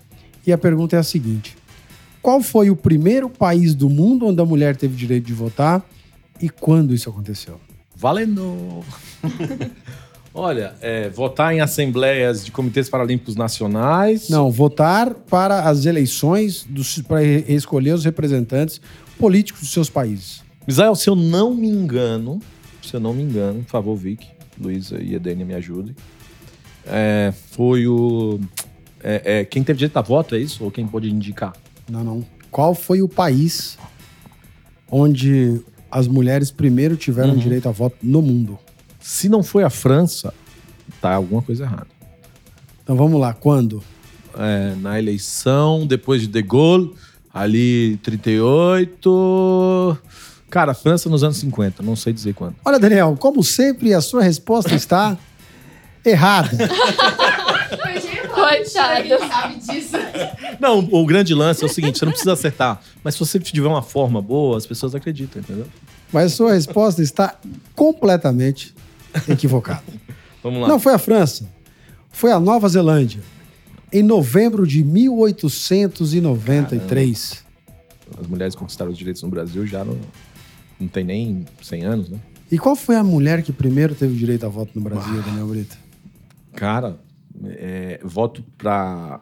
[SPEAKER 2] E a pergunta é a seguinte: qual foi o primeiro país do mundo onde a mulher teve direito de votar e quando isso aconteceu?
[SPEAKER 6] Valendo! Olha, é, votar em assembleias de comitês paralímpicos nacionais.
[SPEAKER 2] Não, votar para as eleições, para escolher os representantes políticos dos seus países.
[SPEAKER 6] Israel, se eu não me engano, se eu não me engano, por favor, Vic, Luísa e Edênia me ajudem. É, foi o. É, é, quem teve direito a voto, é isso? Ou quem pode indicar?
[SPEAKER 2] Não, não. Qual foi o país onde as mulheres primeiro tiveram uhum. direito a voto no mundo?
[SPEAKER 6] Se não foi a França, tá alguma coisa errada.
[SPEAKER 2] Então vamos lá, quando?
[SPEAKER 6] É, na eleição, depois de De Gaulle, Ali, 38. Cara, França nos anos 50, não sei dizer quando.
[SPEAKER 2] Olha, Daniel, como sempre, a sua resposta está errada.
[SPEAKER 3] Coitado. sabe disso.
[SPEAKER 6] Não, o grande lance é o seguinte: você não precisa acertar. Mas se você tiver uma forma boa, as pessoas acreditam, entendeu?
[SPEAKER 2] Mas a sua resposta está completamente equivocado.
[SPEAKER 6] Vamos lá.
[SPEAKER 2] Não foi a França, foi a Nova Zelândia. Em novembro de 1893.
[SPEAKER 6] As mulheres conquistaram os direitos no Brasil já não, não tem nem 100 anos, né?
[SPEAKER 2] E qual foi a mulher que primeiro teve o direito a voto no Brasil, Daniel Brito?
[SPEAKER 6] Cara, é, voto para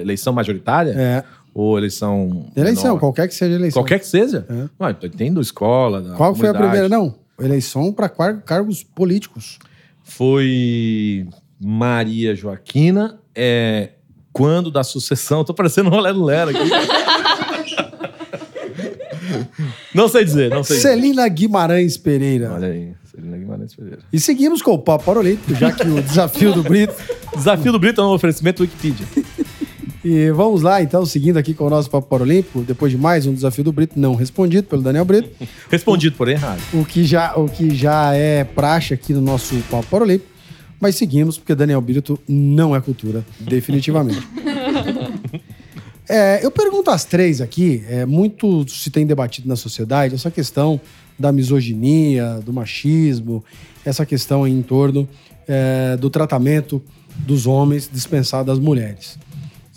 [SPEAKER 6] eleição majoritária
[SPEAKER 2] É,
[SPEAKER 6] ou eleição.
[SPEAKER 2] eleição,
[SPEAKER 6] menor?
[SPEAKER 2] qualquer que seja a eleição.
[SPEAKER 6] Qualquer que seja?
[SPEAKER 2] É.
[SPEAKER 6] Ué, tô entendo escola. da
[SPEAKER 2] Qual foi a primeira? Não, eleição para cargos políticos.
[SPEAKER 6] Foi Maria Joaquina. É, quando da sucessão. Tô parecendo um Lero Lero aqui. não sei dizer, não sei dizer.
[SPEAKER 2] Celina Guimarães Pereira.
[SPEAKER 6] Olha aí, Celina Guimarães Pereira.
[SPEAKER 2] E seguimos com o Papo Paralímpico, já que o desafio do Brito.
[SPEAKER 6] Desafio do Brito é um oferecimento Wikipedia.
[SPEAKER 2] E vamos lá, então, seguindo aqui com o nosso Papo Paralímpico, depois de mais um desafio do Brito, não respondido pelo Daniel Brito.
[SPEAKER 6] Respondido, porém errado.
[SPEAKER 2] o que já, o que já é praxe aqui no nosso Papo Paralímpico, mas seguimos, porque Daniel Brito não é cultura, definitivamente. É, eu pergunto às três aqui, é, muito se tem debatido na sociedade essa questão da misoginia, do machismo, essa questão em torno é, do tratamento dos homens dispensado às mulheres.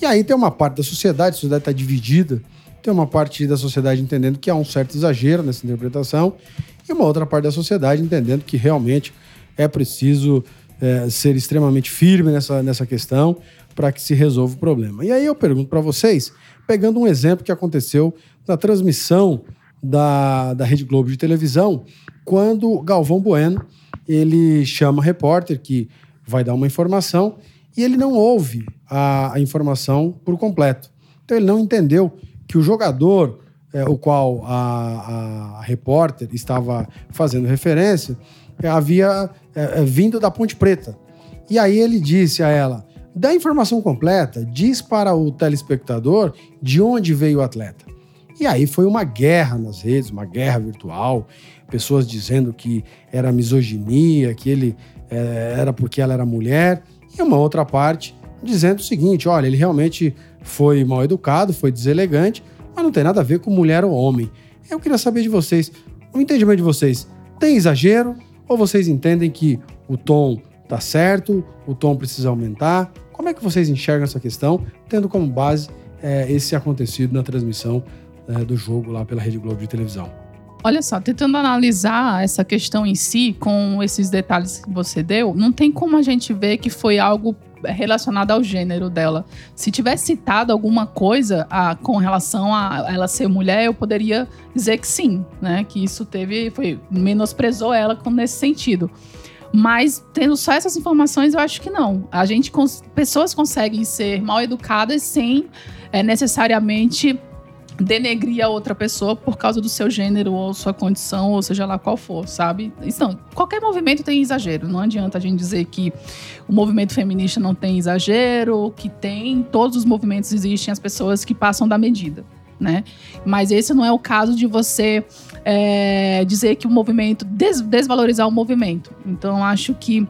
[SPEAKER 2] E aí tem uma parte da sociedade, a sociedade está dividida, tem uma parte da sociedade entendendo que há um certo exagero nessa interpretação, e uma outra parte da sociedade entendendo que realmente é preciso é, ser extremamente firme nessa, nessa questão para que se resolva o problema. E aí eu pergunto para vocês, pegando um exemplo que aconteceu na transmissão da, da Rede Globo de televisão, quando Galvão Bueno ele chama repórter que vai dar uma informação e ele não ouve a, a informação por completo. Então ele não entendeu que o jogador, é, o qual a, a repórter estava fazendo referência, havia é, é, vindo da Ponte Preta. E aí ele disse a ela: dá informação completa, diz para o telespectador de onde veio o atleta. E aí foi uma guerra nas redes, uma guerra virtual, pessoas dizendo que era misoginia, que ele é, era porque ela era mulher, e uma outra parte dizendo o seguinte: olha, ele realmente foi mal educado, foi deselegante, mas não tem nada a ver com mulher ou homem. Eu queria saber de vocês, o entendimento de vocês, tem exagero ou vocês entendem que o tom tá certo, o tom precisa aumentar? Como é que vocês enxergam essa questão, tendo como base é, esse acontecido na transmissão é, do jogo lá pela Rede Globo de televisão?
[SPEAKER 3] Olha só, tentando analisar essa questão em si, com esses detalhes que você deu, não tem como a gente ver que foi algo relacionado ao gênero dela. Se tivesse citado alguma coisa a, com relação a ela ser mulher, eu poderia dizer que sim, né? Que isso teve, foi menosprezou ela nesse sentido. Mas tendo só essas informações, eu acho que não. A gente, pessoas conseguem ser mal educadas sem é, necessariamente denegrir a outra pessoa por causa do seu gênero ou sua condição, ou seja lá qual for, sabe? Então, qualquer movimento tem exagero. Não adianta a gente dizer que o movimento feminista não tem exagero, que tem. Todos os movimentos existem as pessoas que passam da medida. Né? Mas esse não é o caso de você é, dizer que o movimento des desvalorizar o movimento. Então acho que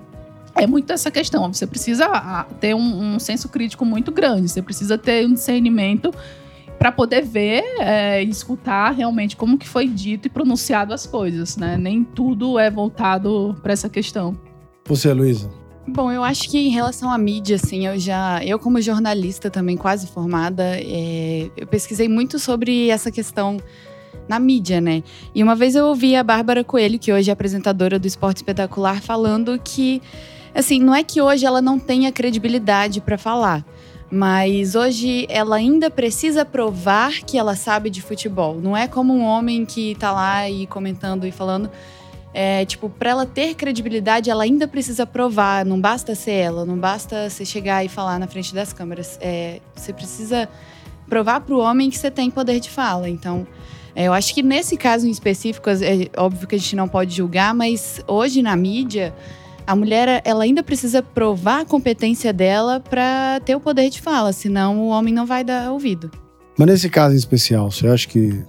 [SPEAKER 3] é muito essa questão. Você precisa ter um, um senso crítico muito grande. Você precisa ter um discernimento para poder ver é, e escutar realmente como que foi dito e pronunciado as coisas, né? Nem tudo é voltado para essa questão.
[SPEAKER 2] Você, Luísa?
[SPEAKER 4] Bom, eu acho que em relação à mídia, assim, eu já. Eu, como jornalista também, quase formada, é, eu pesquisei muito sobre essa questão na mídia, né? E uma vez eu ouvi a Bárbara Coelho, que hoje é apresentadora do Esporte Espetacular, falando que, assim, não é que hoje ela não tenha credibilidade para falar. Mas hoje ela ainda precisa provar que ela sabe de futebol. Não é como um homem que tá lá e comentando e falando. É, tipo, para ela ter credibilidade, ela ainda precisa provar. Não basta ser ela, não basta você chegar e falar na frente das câmeras. É, você precisa provar para o homem que você tem poder de fala. Então, é, eu acho que nesse caso em específico, é óbvio que a gente não pode julgar, mas hoje na mídia a mulher ela ainda precisa provar a competência dela para ter o poder de fala, senão o homem não vai dar ouvido.
[SPEAKER 2] Mas nesse caso em especial, você acha que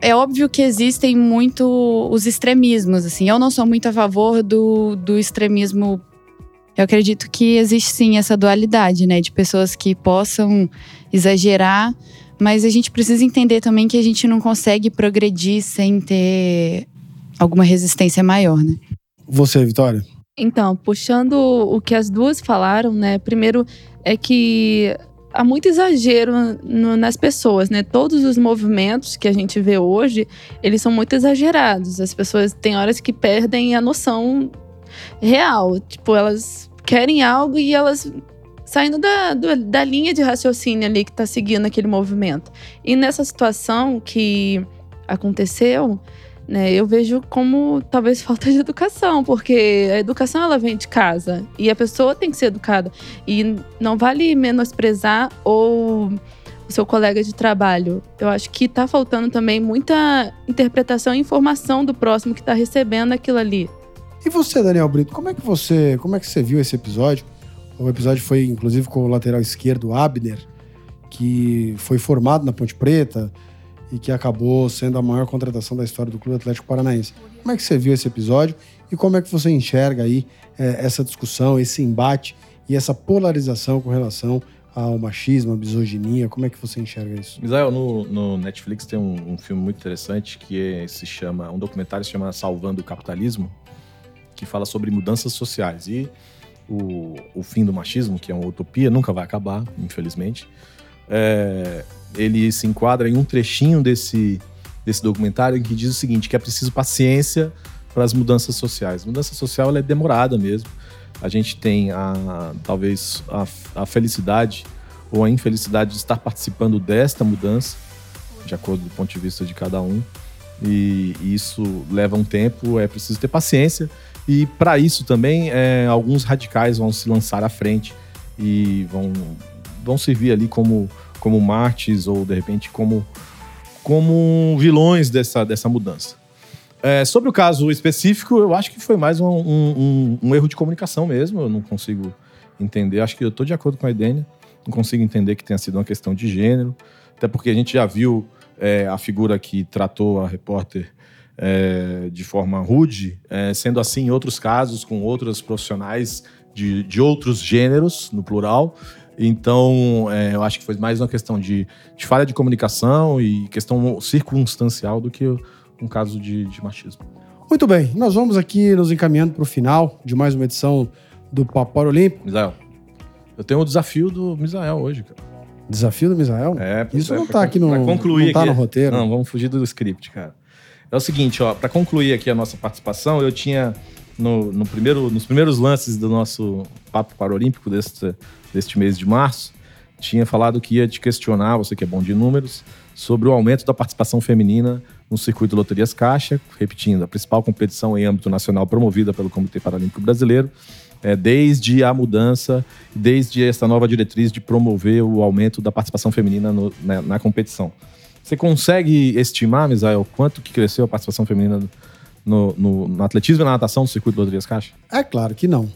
[SPEAKER 4] é óbvio que existem muito os extremismos, assim. Eu não sou muito a favor do, do extremismo. Eu acredito que existe sim essa dualidade, né, de pessoas que possam exagerar, mas a gente precisa entender também que a gente não consegue progredir sem ter alguma resistência maior, né?
[SPEAKER 2] você, Vitória?
[SPEAKER 5] Então, puxando o que as duas falaram, né? Primeiro é que há muito exagero no, nas pessoas, né? Todos os movimentos que a gente vê hoje, eles são muito exagerados. As pessoas têm horas que perdem a noção real. Tipo, elas querem algo e elas saindo da, do, da linha de raciocínio ali que está seguindo aquele movimento. E nessa situação que aconteceu, né, eu vejo como talvez falta de educação, porque a educação ela vem de casa e a pessoa tem que ser educada. E não vale menosprezar ou o seu colega de trabalho. Eu acho que está faltando também muita interpretação e informação do próximo que está recebendo aquilo ali.
[SPEAKER 2] E você, Daniel Brito, como é que você, como é que você viu esse episódio? O episódio foi inclusive com o lateral esquerdo Abner, que foi formado na Ponte Preta e que acabou sendo a maior contratação da história do Clube Atlético Paranaense. Como é que você viu esse episódio e como é que você enxerga aí é, essa discussão, esse embate e essa polarização com relação ao machismo, à misoginia? Como é que você enxerga isso?
[SPEAKER 6] Israel, no, no Netflix tem um, um, filme muito interessante que é, se chama, um documentário se chama Salvando o Capitalismo, que fala sobre mudanças sociais. E o, o fim do machismo, que é uma utopia, nunca vai acabar, infelizmente. É, ele se enquadra em um trechinho desse, desse documentário que diz o seguinte, que é preciso paciência para as mudanças sociais. Mudança social é demorada mesmo. A gente tem a, talvez a, a felicidade ou a infelicidade de estar participando desta mudança, de acordo com o ponto de vista de cada um. E, e isso leva um tempo, é preciso ter paciência e para isso também, é, alguns radicais vão se lançar à frente e vão, vão servir ali como, como mártires ou, de repente, como, como vilões dessa, dessa mudança. É, sobre o caso específico, eu acho que foi mais um, um, um, erro de comunicação mesmo. Eu não consigo entender. Acho que eu estou de acordo com a Edênia. Não consigo entender que tenha sido uma questão de gênero. Até porque a gente já viu é, a figura que tratou a repórter é, de forma rude, é, sendo assim em outros casos, com outros profissionais de, de outros gêneros, no plural. Então, é, eu acho que foi mais uma questão de, de, falha de comunicação e questão circunstancial do que um caso de, de machismo.
[SPEAKER 2] Muito bem, nós vamos aqui nos encaminhando para o final de mais uma edição do Papo Olímpico.
[SPEAKER 6] Misael, eu tenho o desafio do Misael hoje, cara.
[SPEAKER 2] Desafio do Misael?
[SPEAKER 6] É,
[SPEAKER 2] Isso
[SPEAKER 6] é,
[SPEAKER 2] não está aqui no, concluir não tá
[SPEAKER 6] aqui,
[SPEAKER 2] no roteiro.
[SPEAKER 6] Não, vamos fugir do script, cara. É o seguinte, ó, para concluir aqui a nossa participação, eu tinha no, no, primeiro, nos primeiros lances do nosso papo paralímpico deste, deste mês de março, tinha falado que ia te questionar, você que é bom de números, sobre o aumento da participação feminina no circuito Loterias Caixa, repetindo, a principal competição em âmbito nacional promovida pelo Comitê Paralímpico Brasileiro, é, desde a mudança, desde essa nova diretriz de promover o aumento da participação feminina no, na, na competição. Você consegue estimar, Misael, quanto que cresceu a participação feminina no, no, no atletismo e na natação do circuito do Loterias Caixa?
[SPEAKER 2] É claro que não.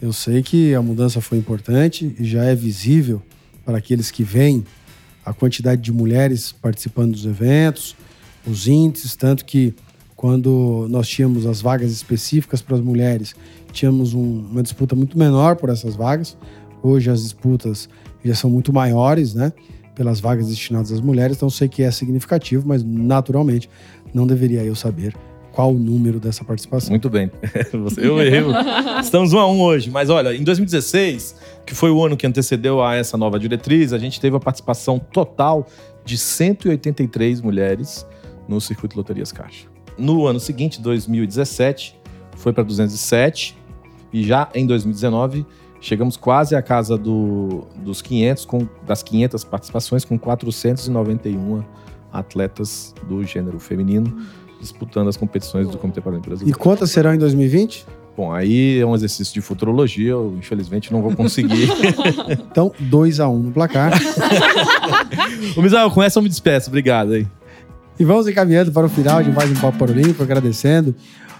[SPEAKER 2] Eu sei que a mudança foi importante e já é visível para aqueles que veem a quantidade de mulheres participando dos eventos, os índices, tanto que quando nós tínhamos as vagas específicas para as mulheres, tínhamos um, uma disputa muito menor por essas vagas. Hoje as disputas já são muito maiores, né? pelas vagas destinadas às mulheres, então sei que é significativo, mas naturalmente não deveria eu saber qual o número dessa participação.
[SPEAKER 6] Muito bem. Eu errei. Estamos um a um hoje. Mas olha, em 2016, que foi o ano que antecedeu a essa nova diretriz, a gente teve a participação total de 183 mulheres no circuito Loterias Caixa. No ano seguinte, 2017, foi para 207 e já em 2019 Chegamos quase à casa do, dos 500, com, das 500 participações, com 491 atletas do gênero feminino disputando as competições do Comitê Paralímpico Brasileiro.
[SPEAKER 2] E quantas serão em 2020?
[SPEAKER 6] Bom, aí é um exercício de futurologia, eu infelizmente não vou conseguir.
[SPEAKER 2] então, 2 a 1 um no placar.
[SPEAKER 6] o Misael, com essa eu me despeço, obrigado aí.
[SPEAKER 2] E vamos encaminhando para o final de mais um Papo Paralímpico, agradecendo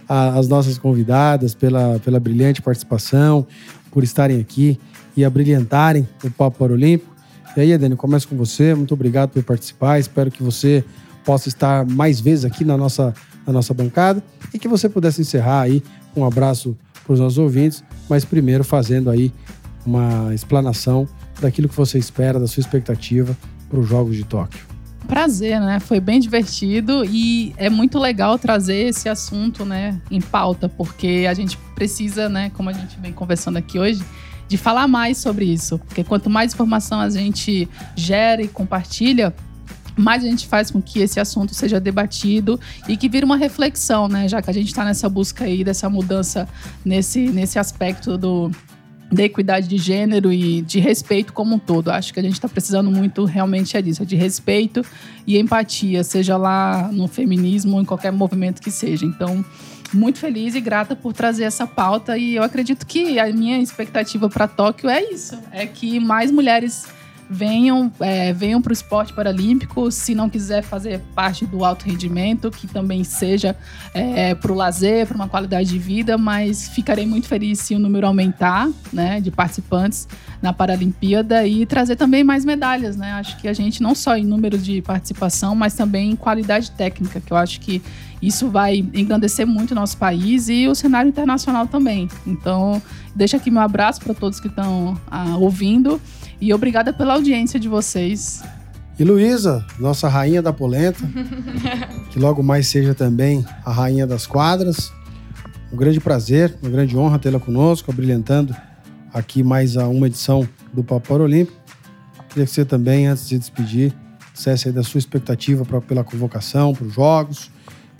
[SPEAKER 2] as nossas convidadas pela, pela brilhante participação, por estarem aqui e abrilhantarem o Papo Paralímpico. E aí, Edene, começo com você. Muito obrigado por participar. Espero que você possa estar mais vezes aqui na nossa, na nossa bancada e que você pudesse encerrar aí um abraço para os nossos ouvintes, mas primeiro fazendo aí uma explanação daquilo que você espera, da sua expectativa para os Jogos de Tóquio.
[SPEAKER 3] Prazer, né? Foi bem divertido e é muito legal trazer esse assunto, né, em pauta, porque a gente precisa, né, como a gente vem conversando aqui hoje, de falar mais sobre isso. Porque quanto mais informação a gente gera e compartilha, mais a gente faz com que esse assunto seja debatido e que vire uma reflexão, né? Já que a gente está nessa busca aí dessa mudança nesse, nesse aspecto do, da equidade de gênero e de respeito como um todo. Acho que a gente está precisando muito realmente é disso, é de respeito e empatia, seja lá no feminismo ou em qualquer movimento que seja. Então, muito feliz e grata por trazer essa pauta e eu acredito que a minha expectativa para Tóquio é isso, é que mais mulheres venham, é, venham para o esporte paralímpico. Se não quiser fazer parte do alto rendimento, que também seja é, para o lazer, para uma qualidade de vida, mas ficarei muito feliz se o número aumentar né, de participantes na Paralimpíada e trazer também mais medalhas. Né? Acho que a gente, não só em número de participação, mas também em qualidade técnica, que eu acho que isso vai engrandecer muito o nosso país e o cenário internacional também. Então, deixa aqui meu abraço para todos que estão ah, ouvindo. E obrigada pela audiência de vocês.
[SPEAKER 2] E Luísa, nossa rainha da polenta, que logo mais seja também a rainha das quadras. Um grande prazer, uma grande honra tê-la conosco, brilhantando aqui mais uma edição do Papo Olímpico. Queria que você também, antes de despedir, dissesse aí da sua expectativa pra, pela convocação, para os Jogos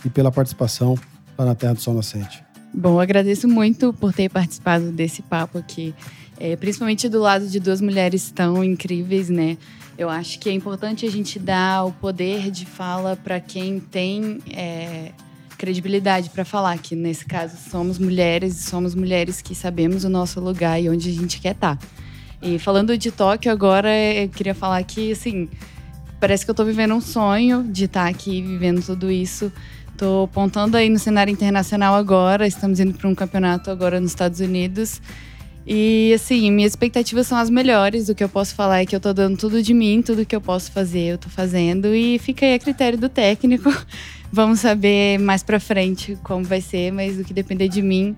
[SPEAKER 2] e pela participação lá na Terra do Sol Nascente.
[SPEAKER 4] Bom, agradeço muito por ter participado desse papo aqui é, principalmente do lado de duas mulheres tão incríveis, né? Eu acho que é importante a gente dar o poder de fala para quem tem é, credibilidade para falar, que nesse caso somos mulheres e somos mulheres que sabemos o nosso lugar e onde a gente quer estar. Tá. E falando de Tóquio agora, eu queria falar que, assim, parece que eu estou vivendo um sonho de estar tá aqui vivendo tudo isso. Estou apontando aí no cenário internacional agora, estamos indo para um campeonato agora nos Estados Unidos. E assim, minhas expectativas são as melhores. O que eu posso falar é que eu tô dando tudo de mim, tudo que eu posso fazer, eu tô fazendo. E fica aí a critério do técnico. Vamos saber mais pra frente como vai ser, mas o que depender de mim,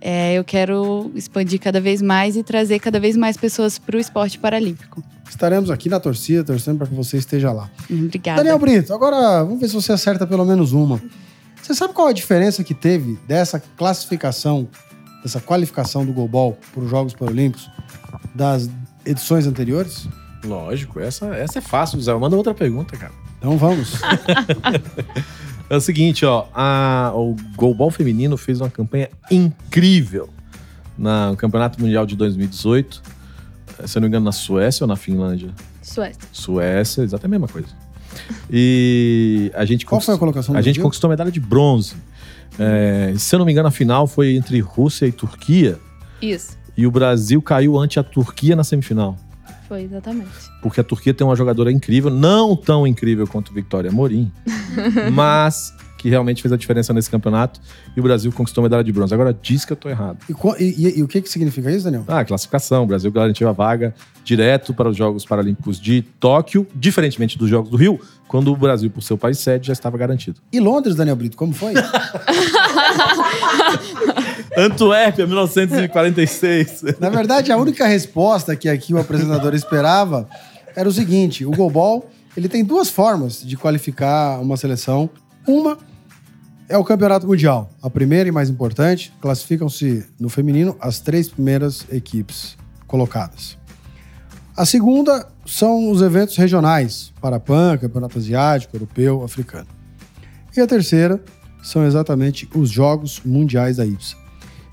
[SPEAKER 4] é, eu quero expandir cada vez mais e trazer cada vez mais pessoas para o esporte paralímpico.
[SPEAKER 2] Estaremos aqui na torcida, torcendo para que você esteja lá.
[SPEAKER 4] Obrigada.
[SPEAKER 2] Daniel Brito, agora vamos ver se você acerta pelo menos uma. Você sabe qual a diferença que teve dessa classificação dessa qualificação do Golbol para os Jogos Paralímpicos das edições anteriores?
[SPEAKER 6] Lógico, essa, essa é fácil, Zé. Manda outra pergunta, cara.
[SPEAKER 2] Então vamos.
[SPEAKER 6] é o seguinte, ó, a, o Golbol feminino fez uma campanha incrível no Campeonato Mundial de 2018. Se eu não me engano, na Suécia ou na Finlândia?
[SPEAKER 5] Suécia.
[SPEAKER 6] Suécia, exatamente a mesma coisa. E a gente
[SPEAKER 2] Qual foi a colocação?
[SPEAKER 6] A gente conquistou a medalha de bronze. É, se eu não me engano, a final foi entre Rússia e Turquia.
[SPEAKER 5] Isso.
[SPEAKER 6] E o Brasil caiu ante a Turquia na semifinal.
[SPEAKER 5] Foi, exatamente.
[SPEAKER 6] Porque a Turquia tem uma jogadora incrível, não tão incrível quanto Victoria Morim, mas que realmente fez a diferença nesse campeonato e o Brasil conquistou a medalha de bronze. Agora diz que eu tô errado.
[SPEAKER 2] E, e, e o que, que significa isso, Daniel?
[SPEAKER 6] Ah, classificação. O Brasil garantiu a vaga direto para os Jogos Paralímpicos de Tóquio, diferentemente dos Jogos do Rio, quando o Brasil, por ser o país sede, já estava garantido.
[SPEAKER 2] E Londres, Daniel Brito, como foi?
[SPEAKER 6] Antuérpia, 1946.
[SPEAKER 2] Na verdade, a única resposta que aqui o apresentador esperava era o seguinte: o Golbol ele tem duas formas de qualificar uma seleção. Uma é o Campeonato Mundial. A primeira e mais importante, classificam-se no feminino as três primeiras equipes colocadas. A segunda são os eventos regionais, Parapan, Campeonato Asiático, Europeu, Africano. E a terceira são exatamente os Jogos Mundiais da IPSA.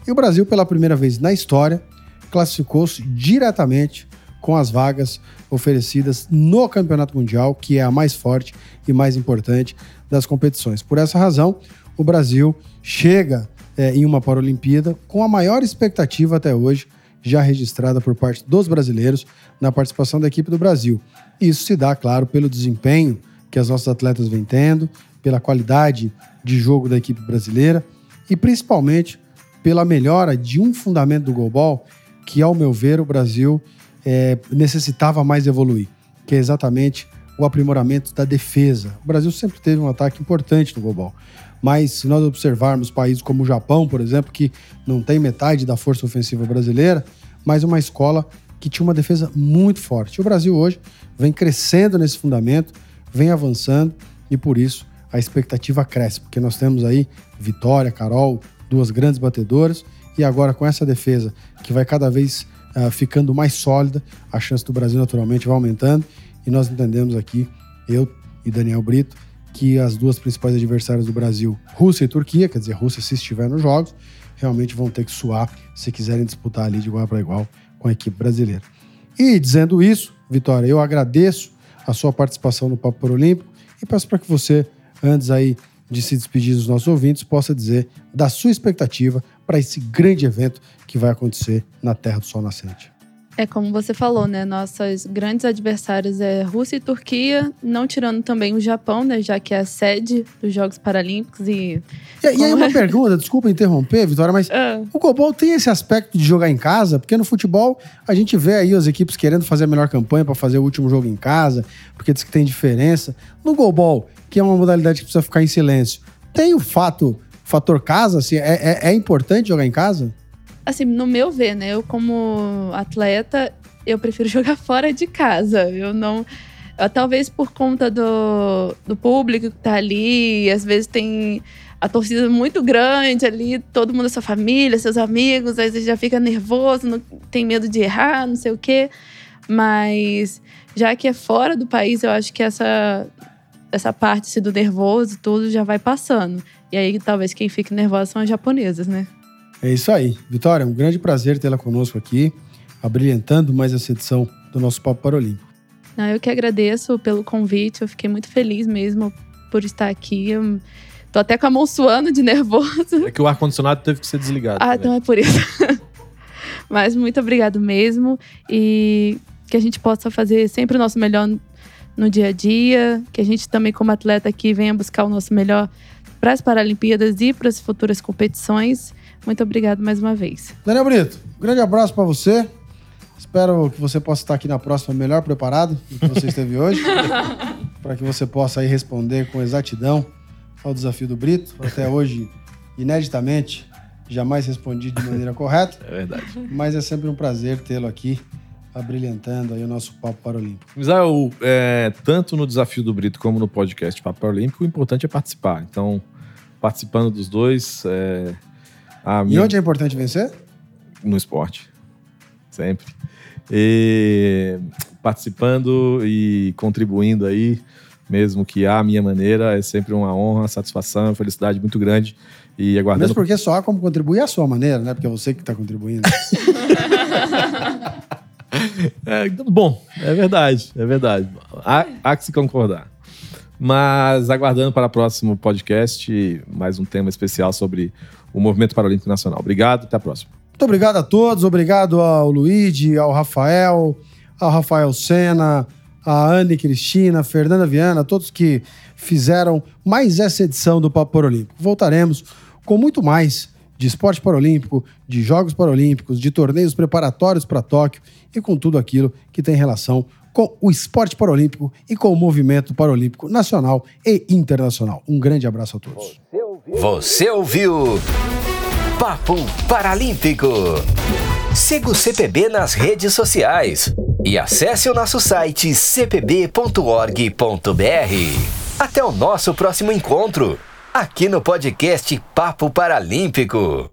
[SPEAKER 2] E o Brasil, pela primeira vez na história, classificou-se diretamente com as vagas oferecidas no Campeonato Mundial, que é a mais forte e mais importante das competições. Por essa razão, o Brasil chega é, em uma Paralimpíada com a maior expectativa até hoje já registrada por parte dos brasileiros na participação da equipe do Brasil. Isso se dá, claro, pelo desempenho que as nossas atletas vêm tendo, pela qualidade de jogo da equipe brasileira e principalmente pela melhora de um fundamento do goalball que, ao meu ver, o Brasil é, necessitava mais evoluir, que é exatamente o aprimoramento da defesa. O Brasil sempre teve um ataque importante no goalball, mas se nós observarmos países como o Japão, por exemplo, que não tem metade da força ofensiva brasileira, mas uma escola que tinha uma defesa muito forte. O Brasil hoje vem crescendo nesse fundamento, vem avançando e por isso a expectativa cresce, porque nós temos aí Vitória, Carol, duas grandes batedoras e agora com essa defesa que vai cada vez uh, ficando mais sólida, a chance do Brasil naturalmente vai aumentando e nós entendemos aqui, eu e Daniel Brito, que as duas principais adversárias do Brasil, Rússia e Turquia, quer dizer, Rússia se estiver nos jogos, realmente vão ter que suar se quiserem disputar ali de igual para igual com a equipe brasileira. E dizendo isso, Vitória, eu agradeço a sua participação no Papo Olímpico e peço para que você, antes aí de se despedir dos nossos ouvintes, possa dizer da sua expectativa para esse grande evento que vai acontecer na Terra do Sol Nascente.
[SPEAKER 5] É como você falou, né? Nossas grandes adversárias é Rússia e Turquia, não tirando também o Japão, né? Já que é a sede dos Jogos Paralímpicos e.
[SPEAKER 2] E, e aí, uma pergunta, desculpa interromper, Vitória, mas ah. o Cobol tem esse aspecto de jogar em casa? Porque no futebol a gente vê aí as equipes querendo fazer a melhor campanha para fazer o último jogo em casa, porque diz que tem diferença. No Golbol, que é uma modalidade que precisa ficar em silêncio, tem o fato, fator casa, assim, é, é, é importante jogar em casa?
[SPEAKER 5] Assim, no meu ver, né? Eu, como atleta, eu prefiro jogar fora de casa. Eu não. Eu, talvez por conta do, do público que tá ali, às vezes tem a torcida muito grande ali, todo mundo sua família, seus amigos, às vezes já fica nervoso, não, tem medo de errar, não sei o quê. Mas já que é fora do país, eu acho que essa, essa parte assim, do nervoso tudo já vai passando. E aí talvez quem fique nervoso são as japonesas, né?
[SPEAKER 2] É isso aí. Vitória, um grande prazer tê-la conosco aqui, abrilhantando mais essa edição do nosso Papo Paralímpico.
[SPEAKER 5] Não, eu que agradeço pelo convite, eu fiquei muito feliz mesmo por estar aqui. Eu tô até com a mão suando de nervoso.
[SPEAKER 6] É que o ar-condicionado teve que ser desligado.
[SPEAKER 5] Ah, então é por isso. Mas muito obrigado mesmo e que a gente possa fazer sempre o nosso melhor no dia a dia, que a gente também como atleta aqui venha buscar o nosso melhor para as Paralimpíadas e para as futuras competições. Muito obrigado mais uma vez.
[SPEAKER 2] Daniel Brito, um grande abraço para você. Espero que você possa estar aqui na próxima melhor preparado do que você esteve hoje, para que você possa aí responder com exatidão ao desafio do Brito. Até hoje, ineditamente, jamais respondi de maneira correta.
[SPEAKER 6] É verdade.
[SPEAKER 2] Mas é sempre um prazer tê-lo aqui, abrilhantando aí o nosso Papo Paralímpico.
[SPEAKER 6] Misael, é, tanto no desafio do Brito como no podcast Papo Paralímpico, o importante é participar. Então, participando dos dois, é,
[SPEAKER 2] a minha... E onde é importante vencer?
[SPEAKER 6] No esporte. Sempre. E participando e contribuindo aí, mesmo que a minha maneira, é sempre uma honra, satisfação, felicidade muito grande. E aguardando.
[SPEAKER 2] Mesmo porque só há como contribuir a sua maneira, né? Porque é você que está contribuindo.
[SPEAKER 6] é, bom, é verdade, é verdade. Há, há que se concordar. Mas aguardando para o próximo podcast, mais um tema especial sobre o Movimento Paralímpico Nacional. Obrigado, até a próxima.
[SPEAKER 2] Muito obrigado a todos, obrigado ao Luigi, ao Rafael, ao Rafael Sena, a Anne Cristina, a Fernanda Viana, todos que fizeram mais essa edição do Papo Paralímpico. Voltaremos com muito mais de esporte paralímpico, de Jogos Paralímpicos, de torneios preparatórios para Tóquio e com tudo aquilo que tem relação com o esporte paralímpico e com o movimento paralímpico nacional e internacional. Um grande abraço a todos.
[SPEAKER 1] Você ouviu Papo Paralímpico. Siga o CPB nas redes sociais e acesse o nosso site cpb.org.br. Até o nosso próximo encontro, aqui no podcast Papo Paralímpico.